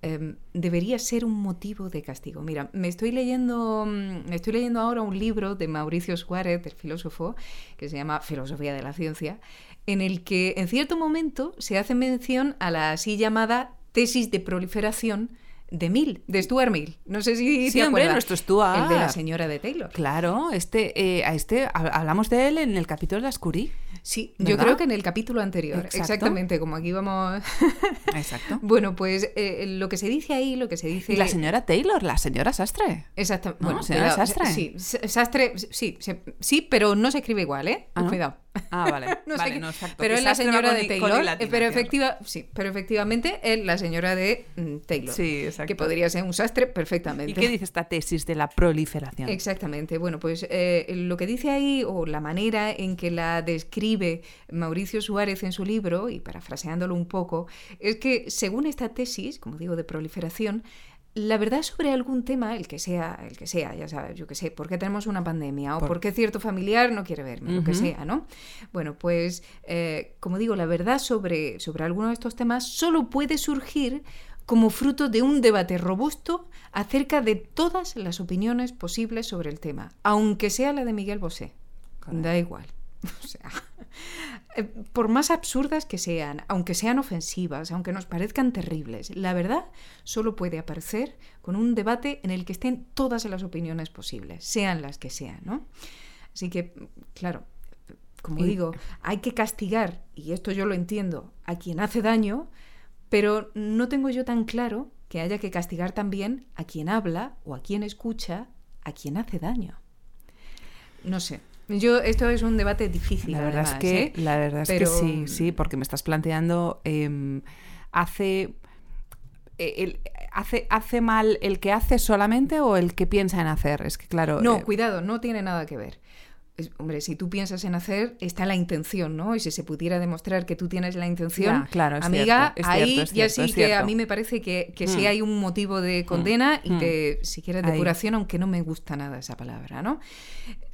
[SPEAKER 1] Em, debería ser un motivo de castigo. Mira, me estoy leyendo, mm, me estoy leyendo ahora un libro de Mauricio Suárez, el filósofo, que se llama Filosofía de la Ciencia, en el que en cierto momento se hace mención a la así llamada tesis de proliferación de Mill, de Stuart Mill. No sé si
[SPEAKER 2] Sí,
[SPEAKER 1] te
[SPEAKER 2] hombre, nuestro Stuart.
[SPEAKER 1] El de la señora de Taylor.
[SPEAKER 2] Claro, este, eh, a este hab- hablamos de él en el capítulo de las Curie.
[SPEAKER 1] Sí,
[SPEAKER 2] ¿Verdad?
[SPEAKER 1] yo creo que en el capítulo anterior,
[SPEAKER 2] Exacto.
[SPEAKER 1] exactamente, como aquí vamos...
[SPEAKER 2] Exacto.
[SPEAKER 1] bueno, pues eh, lo que se dice ahí, lo que se dice...
[SPEAKER 2] Y la señora Taylor, la señora Sastre.
[SPEAKER 1] Exactamente.
[SPEAKER 2] ¿No?
[SPEAKER 1] Bueno,
[SPEAKER 2] Señora Sastre.
[SPEAKER 1] Sí, Sastre, sí, sí, pero no se escribe igual, ¿eh?
[SPEAKER 2] Ah, ¿no?
[SPEAKER 1] Cuidado.
[SPEAKER 2] Ah, vale.
[SPEAKER 1] No sé
[SPEAKER 2] vale, no, exacto.
[SPEAKER 1] pero es la señora de Taylor, eh,
[SPEAKER 2] latina,
[SPEAKER 1] pero,
[SPEAKER 2] claro.
[SPEAKER 1] efectiva, sí, pero efectivamente es la señora de mm, Taylor.
[SPEAKER 2] Sí, exacto.
[SPEAKER 1] Que podría ser un sastre perfectamente.
[SPEAKER 2] ¿Y qué dice esta tesis de la proliferación?
[SPEAKER 1] Exactamente. Bueno, pues eh, lo que dice ahí, o la manera en que la describe Mauricio Suárez en su libro, y parafraseándolo un poco, es que según esta tesis, como digo, de proliferación, la verdad sobre algún tema, el que sea, el que sea, ya sabes, yo que sé, por qué tenemos una pandemia o
[SPEAKER 2] Por-
[SPEAKER 1] por, qué cierto familiar no quiere verme, lo que sea, ¿no? Bueno, pues, eh, como digo, la verdad sobre, sobre alguno de estos temas solo puede surgir como fruto de un debate robusto acerca de todas las opiniones posibles sobre el tema, aunque sea la de Miguel Bosé. Da igual. O sea, eh, por más absurdas que sean, aunque sean ofensivas, aunque nos parezcan terribles, la verdad solo puede aparecer con un debate en el que estén todas las opiniones posibles, sean las que sean, ¿no? Así que, claro, como digo, hay que castigar, y esto yo lo entiendo, a quien hace daño, pero no tengo yo tan claro que haya que castigar también a quien habla o a quien escucha, a quien hace daño. No sé. Yo, esto es un debate difícil.
[SPEAKER 2] La verdad
[SPEAKER 1] además,
[SPEAKER 2] es que,
[SPEAKER 1] ¿eh?
[SPEAKER 2] la verdad es que sí, sí, porque me estás planteando em, hace, eh, el- hace hace mal el que hace solamente o el que piensa en hacer. Es que claro.
[SPEAKER 1] No,
[SPEAKER 2] eh,
[SPEAKER 1] cuidado, no tiene nada que ver. Hombre, si tú piensas en hacer, está la intención, ¿no? Y si se pudiera demostrar que tú tienes la intención,
[SPEAKER 2] Ya, claro, es
[SPEAKER 1] amiga,
[SPEAKER 2] cierto, es
[SPEAKER 1] ahí
[SPEAKER 2] cierto, es
[SPEAKER 1] ya
[SPEAKER 2] cierto,
[SPEAKER 1] sí que a mí me parece que, que sí
[SPEAKER 2] Mm.
[SPEAKER 1] hay un motivo de condena y
[SPEAKER 2] mm.
[SPEAKER 1] de, si quieres,
[SPEAKER 2] Ahí.
[SPEAKER 1] depuración, aunque no me gusta nada esa palabra, ¿no?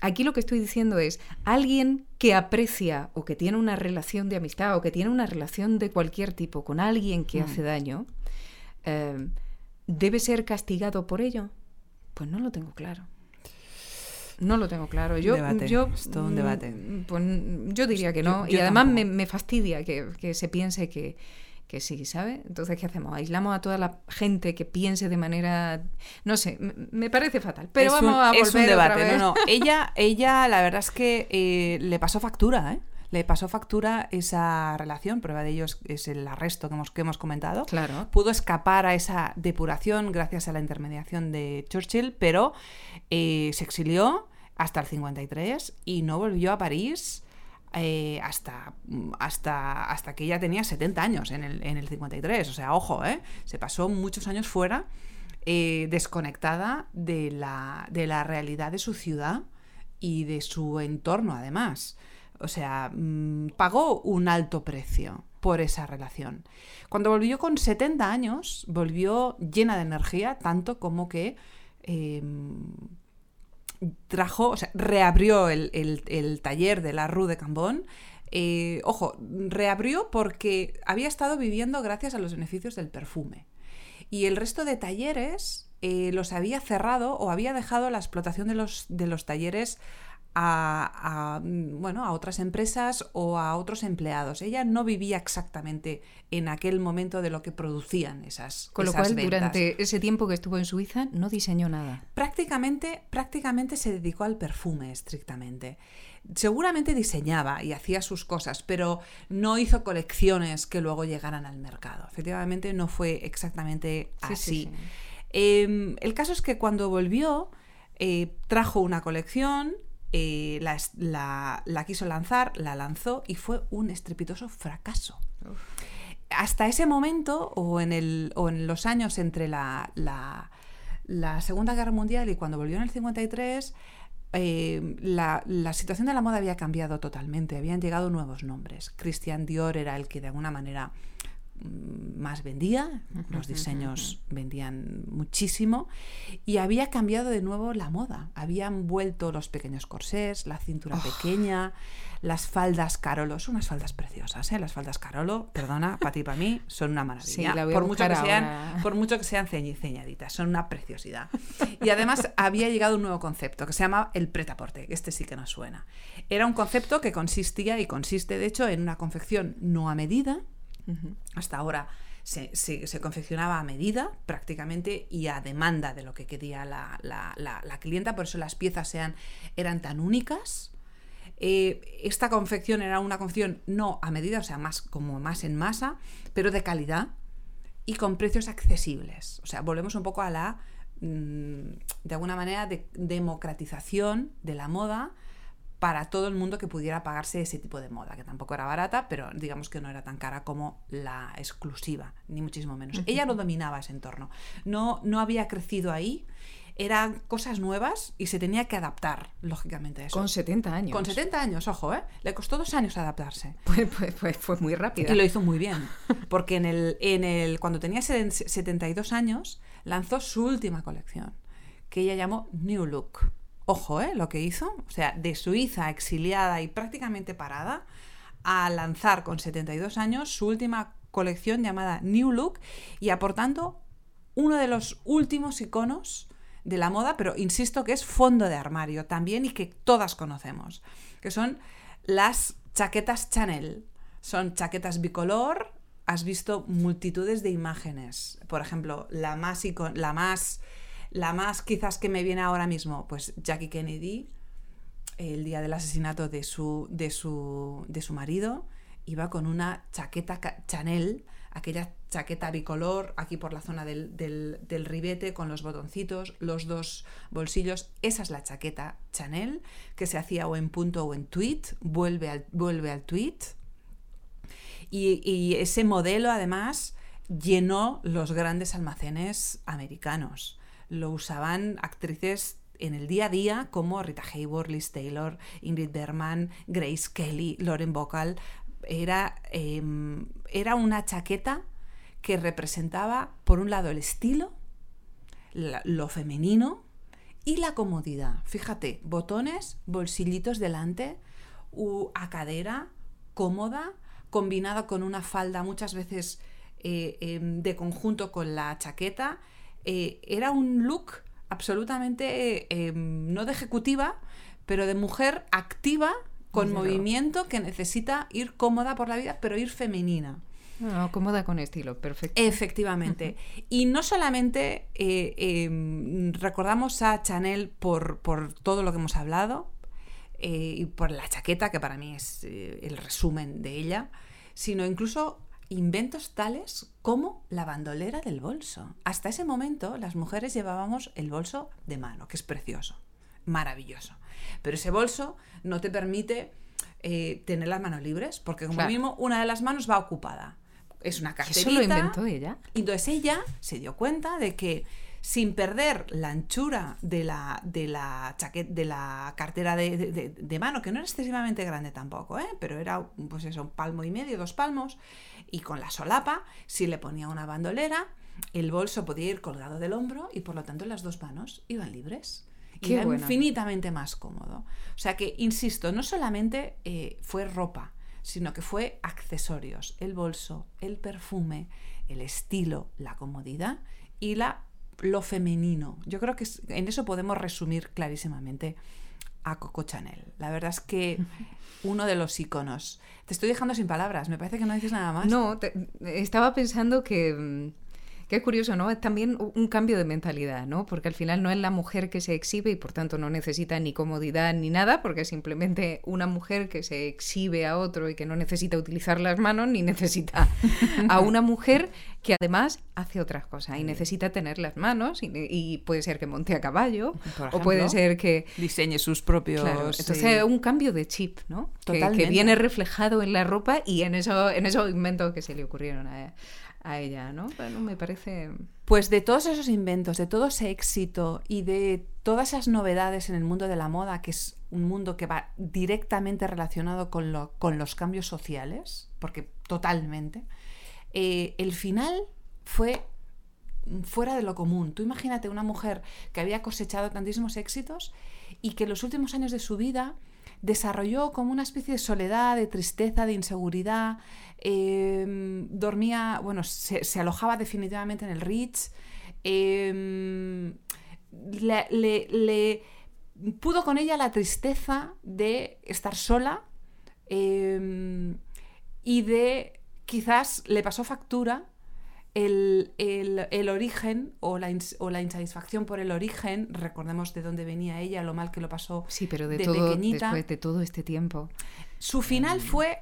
[SPEAKER 1] Aquí lo que estoy diciendo es, alguien que aprecia o que tiene una relación de amistad o que tiene una relación de cualquier tipo con alguien que
[SPEAKER 2] Mm.
[SPEAKER 1] hace daño, eh, ¿debe ser castigado por ello? Pues no lo tengo claro. No lo tengo claro. Yo,
[SPEAKER 2] Debate,
[SPEAKER 1] yo,
[SPEAKER 2] es todo un
[SPEAKER 1] mm,
[SPEAKER 2] debate.
[SPEAKER 1] Pues yo diría que no.
[SPEAKER 2] yo
[SPEAKER 1] y además me, me fastidia que, que se piense que, que sí, ¿sabe? Entonces, ¿qué hacemos? ¿Aislamos a toda la gente que piense de manera... No sé, me, me parece fatal. Pero
[SPEAKER 2] es
[SPEAKER 1] vamos
[SPEAKER 2] un,
[SPEAKER 1] a volver
[SPEAKER 2] es un debate.
[SPEAKER 1] otra vez.
[SPEAKER 2] No, no. Ella, ella, la verdad es que eh, le pasó factura, ¿eh? Le pasó factura esa relación. Prueba de ello es, el arresto que hemos, que hemos comentado.
[SPEAKER 1] Claro.
[SPEAKER 2] Pudo escapar a esa depuración gracias a la intermediación de Churchill, pero eh, se exilió hasta el 53 y no volvió a París eh, hasta, hasta, hasta que ella tenía 70 años en el, en el 53. O sea, ojo, ¿eh? Se pasó muchos años fuera, eh, desconectada de la, de la realidad de su ciudad y de su entorno, además. O sea, mm, pagó un alto precio por esa relación. Cuando volvió con 70 años, volvió llena de energía, tanto como que eh, trajo, o sea, reabrió el, el- el taller de la Rue de Cambón. Eh, ojo, reabrió porque había estado viviendo gracias a los beneficios del perfume. Y el resto de talleres eh, los había cerrado o había dejado la explotación de los, de los talleres a, a, mm, bueno, a otras empresas o a otros empleados. Ella no vivía exactamente en aquel momento de lo que producían esas
[SPEAKER 1] Con lo
[SPEAKER 2] esas
[SPEAKER 1] cual,
[SPEAKER 2] ventas.
[SPEAKER 1] durante ese tiempo que estuvo en Suiza, no diseñó nada.
[SPEAKER 2] Prácticamente, prácticamente se dedicó al perfume estrictamente. Seguramente diseñaba y hacía sus cosas, pero no hizo colecciones que luego llegaran al mercado. Efectivamente, no fue exactamente
[SPEAKER 1] Sí, sí,
[SPEAKER 2] así.
[SPEAKER 1] sí.
[SPEAKER 2] Eh, el caso es que cuando volvió, eh, trajo una colección, eh, la, es- la- la quiso lanzar, la lanzó y fue un estrepitoso fracaso. Hasta ese momento, o en, el, o en los años entre la, Segunda Guerra Mundial y cuando volvió en el 53, eh, la, la situación de la moda había cambiado totalmente, habían llegado nuevos nombres. Christian Dior era el que de alguna manera más vendía, los diseños vendían muchísimo y había cambiado de nuevo la moda. Habían vuelto los pequeños corsés, la cintura pequeña, las faldas Carolo, son unas faldas preciosas, ¿eh? Las faldas Carolo, perdona, para ti y para mí, son una maravilla.
[SPEAKER 1] Sí,
[SPEAKER 2] por, mucho que sean, por mucho que sean ceñi- ceñaditas, son una preciosidad. Y además había llegado un nuevo concepto que se llama el pretaporte, este sí que nos suena. Era un concepto que consistía y consiste, de hecho, en una confección no a medida, hasta ahora se, se- confeccionaba a medida prácticamente y a demanda de lo que quería la, la- la- la clienta, por eso las piezas sean, eran tan únicas. Eh, esta confección era una confección no a medida, o sea, más como más en masa, pero de calidad y con precios accesibles. O sea, volvemos un poco a la, mm, de alguna manera, de democratización de la moda para todo el mundo que pudiera pagarse ese tipo de moda, que tampoco era barata, pero digamos que no era tan cara como la exclusiva, ni muchísimo menos. Ella no dominaba ese entorno, no, no había crecido ahí. eran cosas nuevas y se tenía que adaptar, lógicamente, a eso.
[SPEAKER 1] Con 70 años.
[SPEAKER 2] Con 70 años, ojo, ¿eh? Le costó dos años adaptarse.
[SPEAKER 1] Pues, pues, pues fue muy rápido.
[SPEAKER 2] Y lo hizo muy bien. Porque en el, en el, cuando tenía seten- 72 años, lanzó su última colección, que ella llamó New Look. Ojo, ¿eh? Lo que hizo. O sea, de Suiza, exiliada y prácticamente parada, a lanzar con 72 años su última colección llamada New Look y aportando uno de los últimos iconos de la moda, pero insisto que es fondo de armario también y que todas conocemos, que son las chaquetas Chanel. Son chaquetas bicolor, has visto multitudes de imágenes. Por ejemplo, la más la más la más quizás que me viene ahora mismo, pues Jackie Kennedy, el día del asesinato de su, de su, de su marido, iba con una chaqueta Chanel, aquella chaqueta bicolor, aquí por la zona del, del- ribete, con los botoncitos, los dos bolsillos. Esa es la chaqueta Chanel, que se hacía o en punto o en tweet, vuelve al, vuelve al tweet. Y ese modelo, además, llenó los grandes almacenes americanos. Lo usaban actrices en el día a día como Rita Hayworth, Liz Taylor, Ingrid Bergman, Grace Kelly, Lauren Bacall. Era, em, era una chaqueta que representaba, por un lado, el estilo, lo femenino y la comodidad. Fíjate, botones, bolsillitos delante, u- a cadera, cómoda, combinada con una falda muchas veces eh, em, de conjunto con la chaqueta. Eh, era un look absolutamente, em, no de ejecutiva, pero de mujer activa, con movimiento, que necesita ir cómoda por la vida, pero ir femenina.
[SPEAKER 1] No, cómoda con estilo, perfecto.
[SPEAKER 2] Efectivamente. Y no solamente eh, eh, recordamos a Chanel por, por todo lo que hemos hablado eh, y por la chaqueta, que para mí es eh, el resumen de ella, sino incluso inventos tales como la bandolera del bolso. Hasta ese momento las mujeres llevábamos el bolso de mano, que es precioso, maravilloso. Pero ese bolso no te permite eh, tener las manos libres, porque como
[SPEAKER 1] Claro.
[SPEAKER 2] mismo una de las manos va ocupada. Es una
[SPEAKER 1] ¿Y
[SPEAKER 2] carterita.
[SPEAKER 1] eso lo inventó ella?
[SPEAKER 2] Y Entonces ella se dio cuenta de que sin perder la anchura de la, de la, chaquet- de la cartera de, de- mano, que no era excesivamente grande tampoco, ¿eh? pero era pues eso, un palmo y medio, dos palmos, y con la solapa, si le ponía una bandolera, el bolso podía ir colgado del hombro y por lo tanto las dos manos iban libres. Y
[SPEAKER 1] Qué
[SPEAKER 2] era infinitamente más cómodo. O sea que, insisto, no solamente eh, fue ropa, sino que fue accesorios, el bolso, el perfume, el estilo, la comodidad y la, lo femenino. Yo creo que en eso podemos resumir clarísimamente a Coco Chanel. La verdad es que uno de los iconos. Te estoy dejando sin palabras, me parece que no dices nada más.
[SPEAKER 1] No, te- estaba pensando que, que es curioso, ¿no? Es también un cambio de mentalidad, ¿no? Porque al final no es la mujer que se exhibe y por tanto no necesita ni comodidad ni nada, porque es simplemente una mujer que se exhibe a otro y que no necesita utilizar las manos ni necesita a una mujer que además hace otras cosas y necesita tener las manos y, y puede ser que monte a caballo o puede ser que
[SPEAKER 2] diseñe sus propios.
[SPEAKER 1] Claro, entonces
[SPEAKER 2] eh,
[SPEAKER 1] un cambio de chip, ¿no? Que- viene reflejado en la ropa y en, eso, en esos inventos que se le ocurrieron a, a ella, ¿no? Bueno, me parece...
[SPEAKER 2] Pues de todos esos inventos, de todo ese éxito y de todas esas novedades en el mundo de la moda, que es un mundo que va directamente relacionado con, lo- con los cambios sociales, porque totalmente, eh, el final fue fuera de lo común. Tú imagínate una mujer que había cosechado tantísimos éxitos y que en los últimos años de su vida desarrolló como una especie de soledad, de tristeza, de inseguridad, eh, dormía, bueno, se, se alojaba definitivamente en el Ritz, eh, le, le- le- pudo con ella la tristeza de estar sola eh, y de quizás le pasó factura el, el- el origen o la, ins- o la insatisfacción por el origen, recordemos de dónde venía ella, lo mal que lo pasó
[SPEAKER 1] Sí, pero de,
[SPEAKER 2] de
[SPEAKER 1] todo,
[SPEAKER 2] pequeñita.
[SPEAKER 1] después de todo este tiempo.
[SPEAKER 2] Su final fue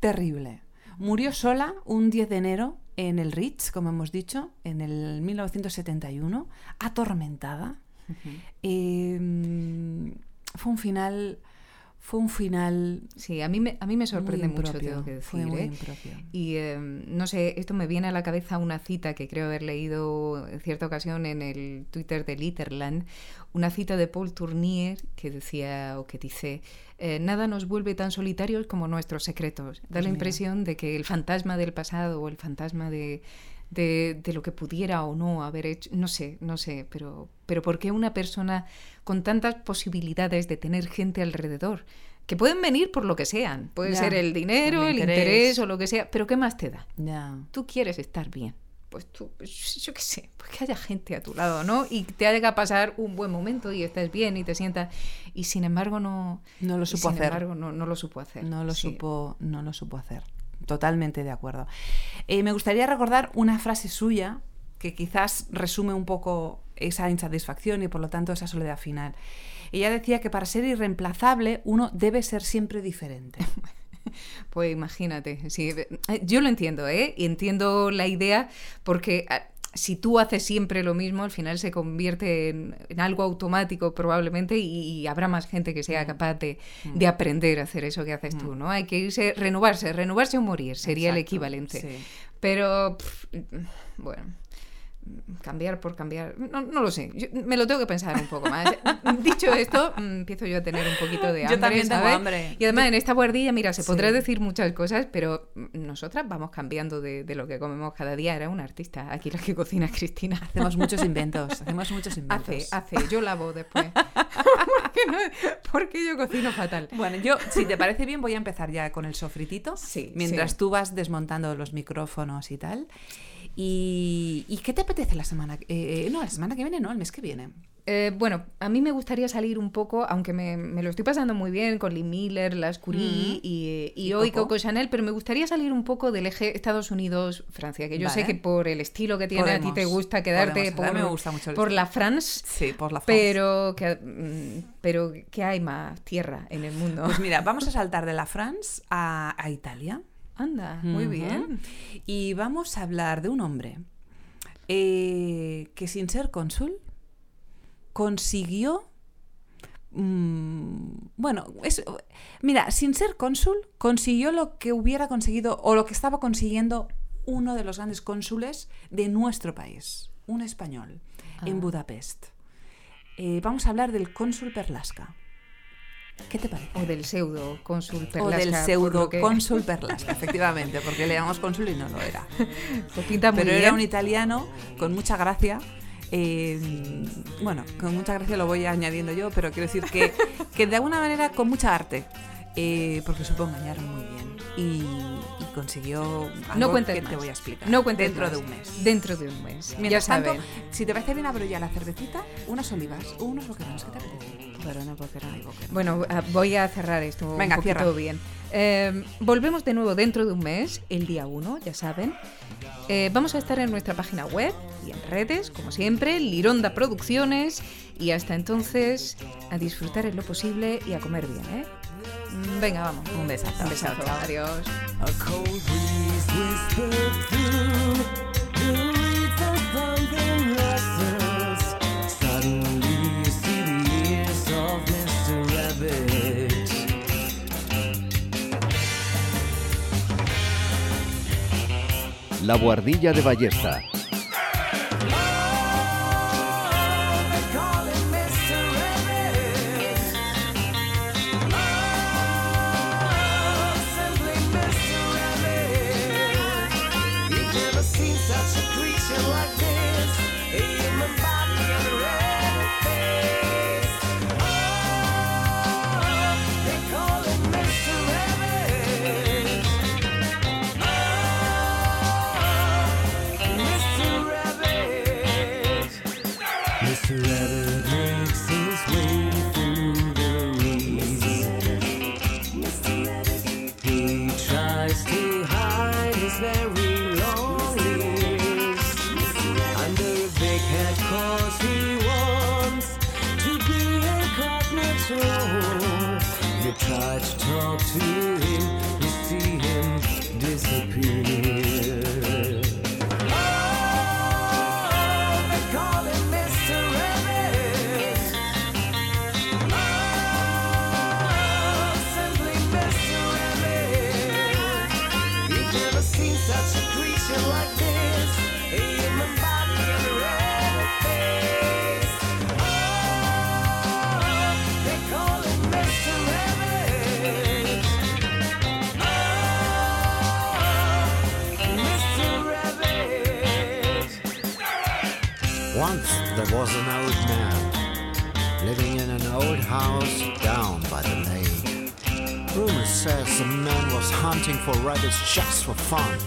[SPEAKER 2] terrible. Murió sola un 10 de enero en el Ritz, como hemos dicho, en el 1971, atormentada. Eh, fue un final fue un final
[SPEAKER 1] Sí, a mí me, a mí me sorprende
[SPEAKER 2] muy
[SPEAKER 1] mucho, tengo que decir.
[SPEAKER 2] fue muy
[SPEAKER 1] ¿eh?
[SPEAKER 2] impropio.
[SPEAKER 1] Y eh, no sé, esto me viene a la cabeza una cita que creo haber leído en cierta ocasión en el Twitter de Litterland, una cita de Paul Tournier que decía o que dice, eh, nada nos vuelve tan solitarios como nuestros secretos. Da la
[SPEAKER 2] mira.
[SPEAKER 1] impresión de que el fantasma del pasado o el fantasma de, de, de lo que pudiera o no haber hecho, no sé, no sé, pero, pero ¿por qué una persona con tantas posibilidades de tener gente alrededor? Que pueden venir por lo que sean. Puede
[SPEAKER 2] Ya,
[SPEAKER 1] ser el dinero, el
[SPEAKER 2] el
[SPEAKER 1] interés. o lo que sea. Pero ¿qué más te da?
[SPEAKER 2] Ya.
[SPEAKER 1] Tú quieres estar bien. Pues tú, pues yo qué sé, pues que haya gente a tu lado, ¿no? Y te haga pasar un buen momento y estés bien y te sientas. Y sin embargo no...
[SPEAKER 2] No lo supo
[SPEAKER 1] sin
[SPEAKER 2] hacer.
[SPEAKER 1] embargo no, no lo supo hacer.
[SPEAKER 2] No lo
[SPEAKER 1] Sí.
[SPEAKER 2] supo, no lo supo hacer. Totalmente de acuerdo. Eh, me gustaría recordar una frase suya que quizás resume un poco esa insatisfacción y por lo tanto esa soledad final. Ella decía que para ser irreemplazable uno debe ser siempre diferente.
[SPEAKER 1] Pues imagínate, sí, eh, yo lo entiendo, ¿eh? Y entiendo la idea porque ah, si tú haces siempre lo mismo, al final se convierte en, en algo automático probablemente y, y habrá más gente que sea capaz de, de aprender a hacer eso que haces tú, ¿no? Hay que irse, renovarse, renovarse o morir, sería el equivalente.
[SPEAKER 2] sí.
[SPEAKER 1] Pero, bueno, cambiar por cambiar, no, no lo sé, yo me lo tengo que pensar un poco más. Dicho esto, mm, empiezo yo a tener un poquito de
[SPEAKER 2] Yo
[SPEAKER 1] hambre,
[SPEAKER 2] también tengo
[SPEAKER 1] ¿sabes?
[SPEAKER 2] hambre.
[SPEAKER 1] Y además en esta guardilla, mira, se
[SPEAKER 2] Sí.
[SPEAKER 1] podrá decir muchas cosas, pero nosotras vamos cambiando de, de lo que comemos cada día. Era una artista, aquí la que cocina Cristina.
[SPEAKER 2] Hacemos muchos inventos, hacemos muchos inventos.
[SPEAKER 1] Hace, hace, yo lavo después. porque, no- porque yo cocino fatal.
[SPEAKER 2] Bueno, yo, si te parece bien, voy a empezar ya con el sofritito.
[SPEAKER 1] Sí,
[SPEAKER 2] Mientras
[SPEAKER 1] sí.
[SPEAKER 2] tú vas desmontando los micrófonos y tal. ¿Y, ¿y qué te apetece la semana? eh, no, la semana que viene, no, el mes que viene.
[SPEAKER 1] Eh, bueno, a mí me gustaría salir un poco, aunque me, me lo estoy pasando muy bien con Lee Miller, Las Curie
[SPEAKER 2] Mm.
[SPEAKER 1] y, y
[SPEAKER 2] Y
[SPEAKER 1] hoy
[SPEAKER 2] Coco.
[SPEAKER 1] Coco Chanel, pero me gustaría salir un poco del eje Estados Unidos-Francia, que yo sé que por el estilo que tiene a ti te gusta quedarte por,
[SPEAKER 2] mí me gusta mucho el
[SPEAKER 1] por
[SPEAKER 2] estilo.
[SPEAKER 1] la France.
[SPEAKER 2] Sí, por la France.
[SPEAKER 1] Pero que, mm, pero que hay más tierra en el mundo.
[SPEAKER 2] Pues mira, vamos a saltar de la France a, a Italia.
[SPEAKER 1] Anda, muy bien.
[SPEAKER 2] Y vamos a hablar de un hombre eh, que sin ser cónsul consiguió... mm, bueno, es- mira, sin ser cónsul consiguió lo que hubiera conseguido o lo que estaba consiguiendo uno de los grandes cónsules de nuestro país, un español, en
[SPEAKER 1] Ah.
[SPEAKER 2] Budapest. Eh, vamos a hablar del cónsul Perlasca. ¿Qué te parece?
[SPEAKER 1] O del pseudo cónsul
[SPEAKER 2] O del
[SPEAKER 1] Perlasca,
[SPEAKER 2] pseudo
[SPEAKER 1] lo que-
[SPEAKER 2] cónsul Perlasca, efectivamente, porque le llamamos cónsul y no lo era.
[SPEAKER 1] Pues pinta muy
[SPEAKER 2] Pero
[SPEAKER 1] bien.
[SPEAKER 2] era un italiano con mucha gracia. eh, bueno, con mucha gracia lo voy añadiendo yo, pero quiero decir que, que de alguna manera con mucha arte, eh, porque supo engañar muy bien y, y consiguió algo
[SPEAKER 1] No
[SPEAKER 2] que
[SPEAKER 1] más.
[SPEAKER 2] te voy a explicar
[SPEAKER 1] No cuentes
[SPEAKER 2] dentro
[SPEAKER 1] más.
[SPEAKER 2] de un mes.
[SPEAKER 1] Dentro de un mes.
[SPEAKER 2] Mientras
[SPEAKER 1] ya
[SPEAKER 2] tanto,
[SPEAKER 1] saben.
[SPEAKER 2] si te parece bien, abro ya la cervecita, unas olivas o unos boquerones. ¿Qué te apetece?
[SPEAKER 1] Bueno, ah, voy a cerrar esto
[SPEAKER 2] Venga,
[SPEAKER 1] un poquito
[SPEAKER 2] cierra.
[SPEAKER 1] bien. Eh, volvemos de nuevo dentro de un mes, el día 1, ya saben. Eh, vamos a estar en nuestra página web y en redes, como siempre, Lironda Producciones. Y hasta entonces, a disfrutar en lo posible y a comer bien, ¿eh? Mm, Venga, vamos.
[SPEAKER 2] Un besazo.
[SPEAKER 1] Un besazo. Adiós.
[SPEAKER 3] La Guardilla de Ballesta.
[SPEAKER 9] Try to hide his very loss Under the big head cause he wants to be a cognitive You clutch talk to him, you see him disappear.
[SPEAKER 10] Was an old man living in an old house down by the lake. Rumor says the man was hunting for rabbits just for fun.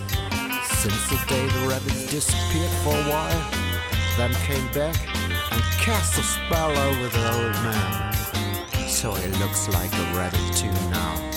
[SPEAKER 10] Since the day the rabbits disappeared for a while, then came back and cast a spell over the old man. So he looks like a rabbit too now.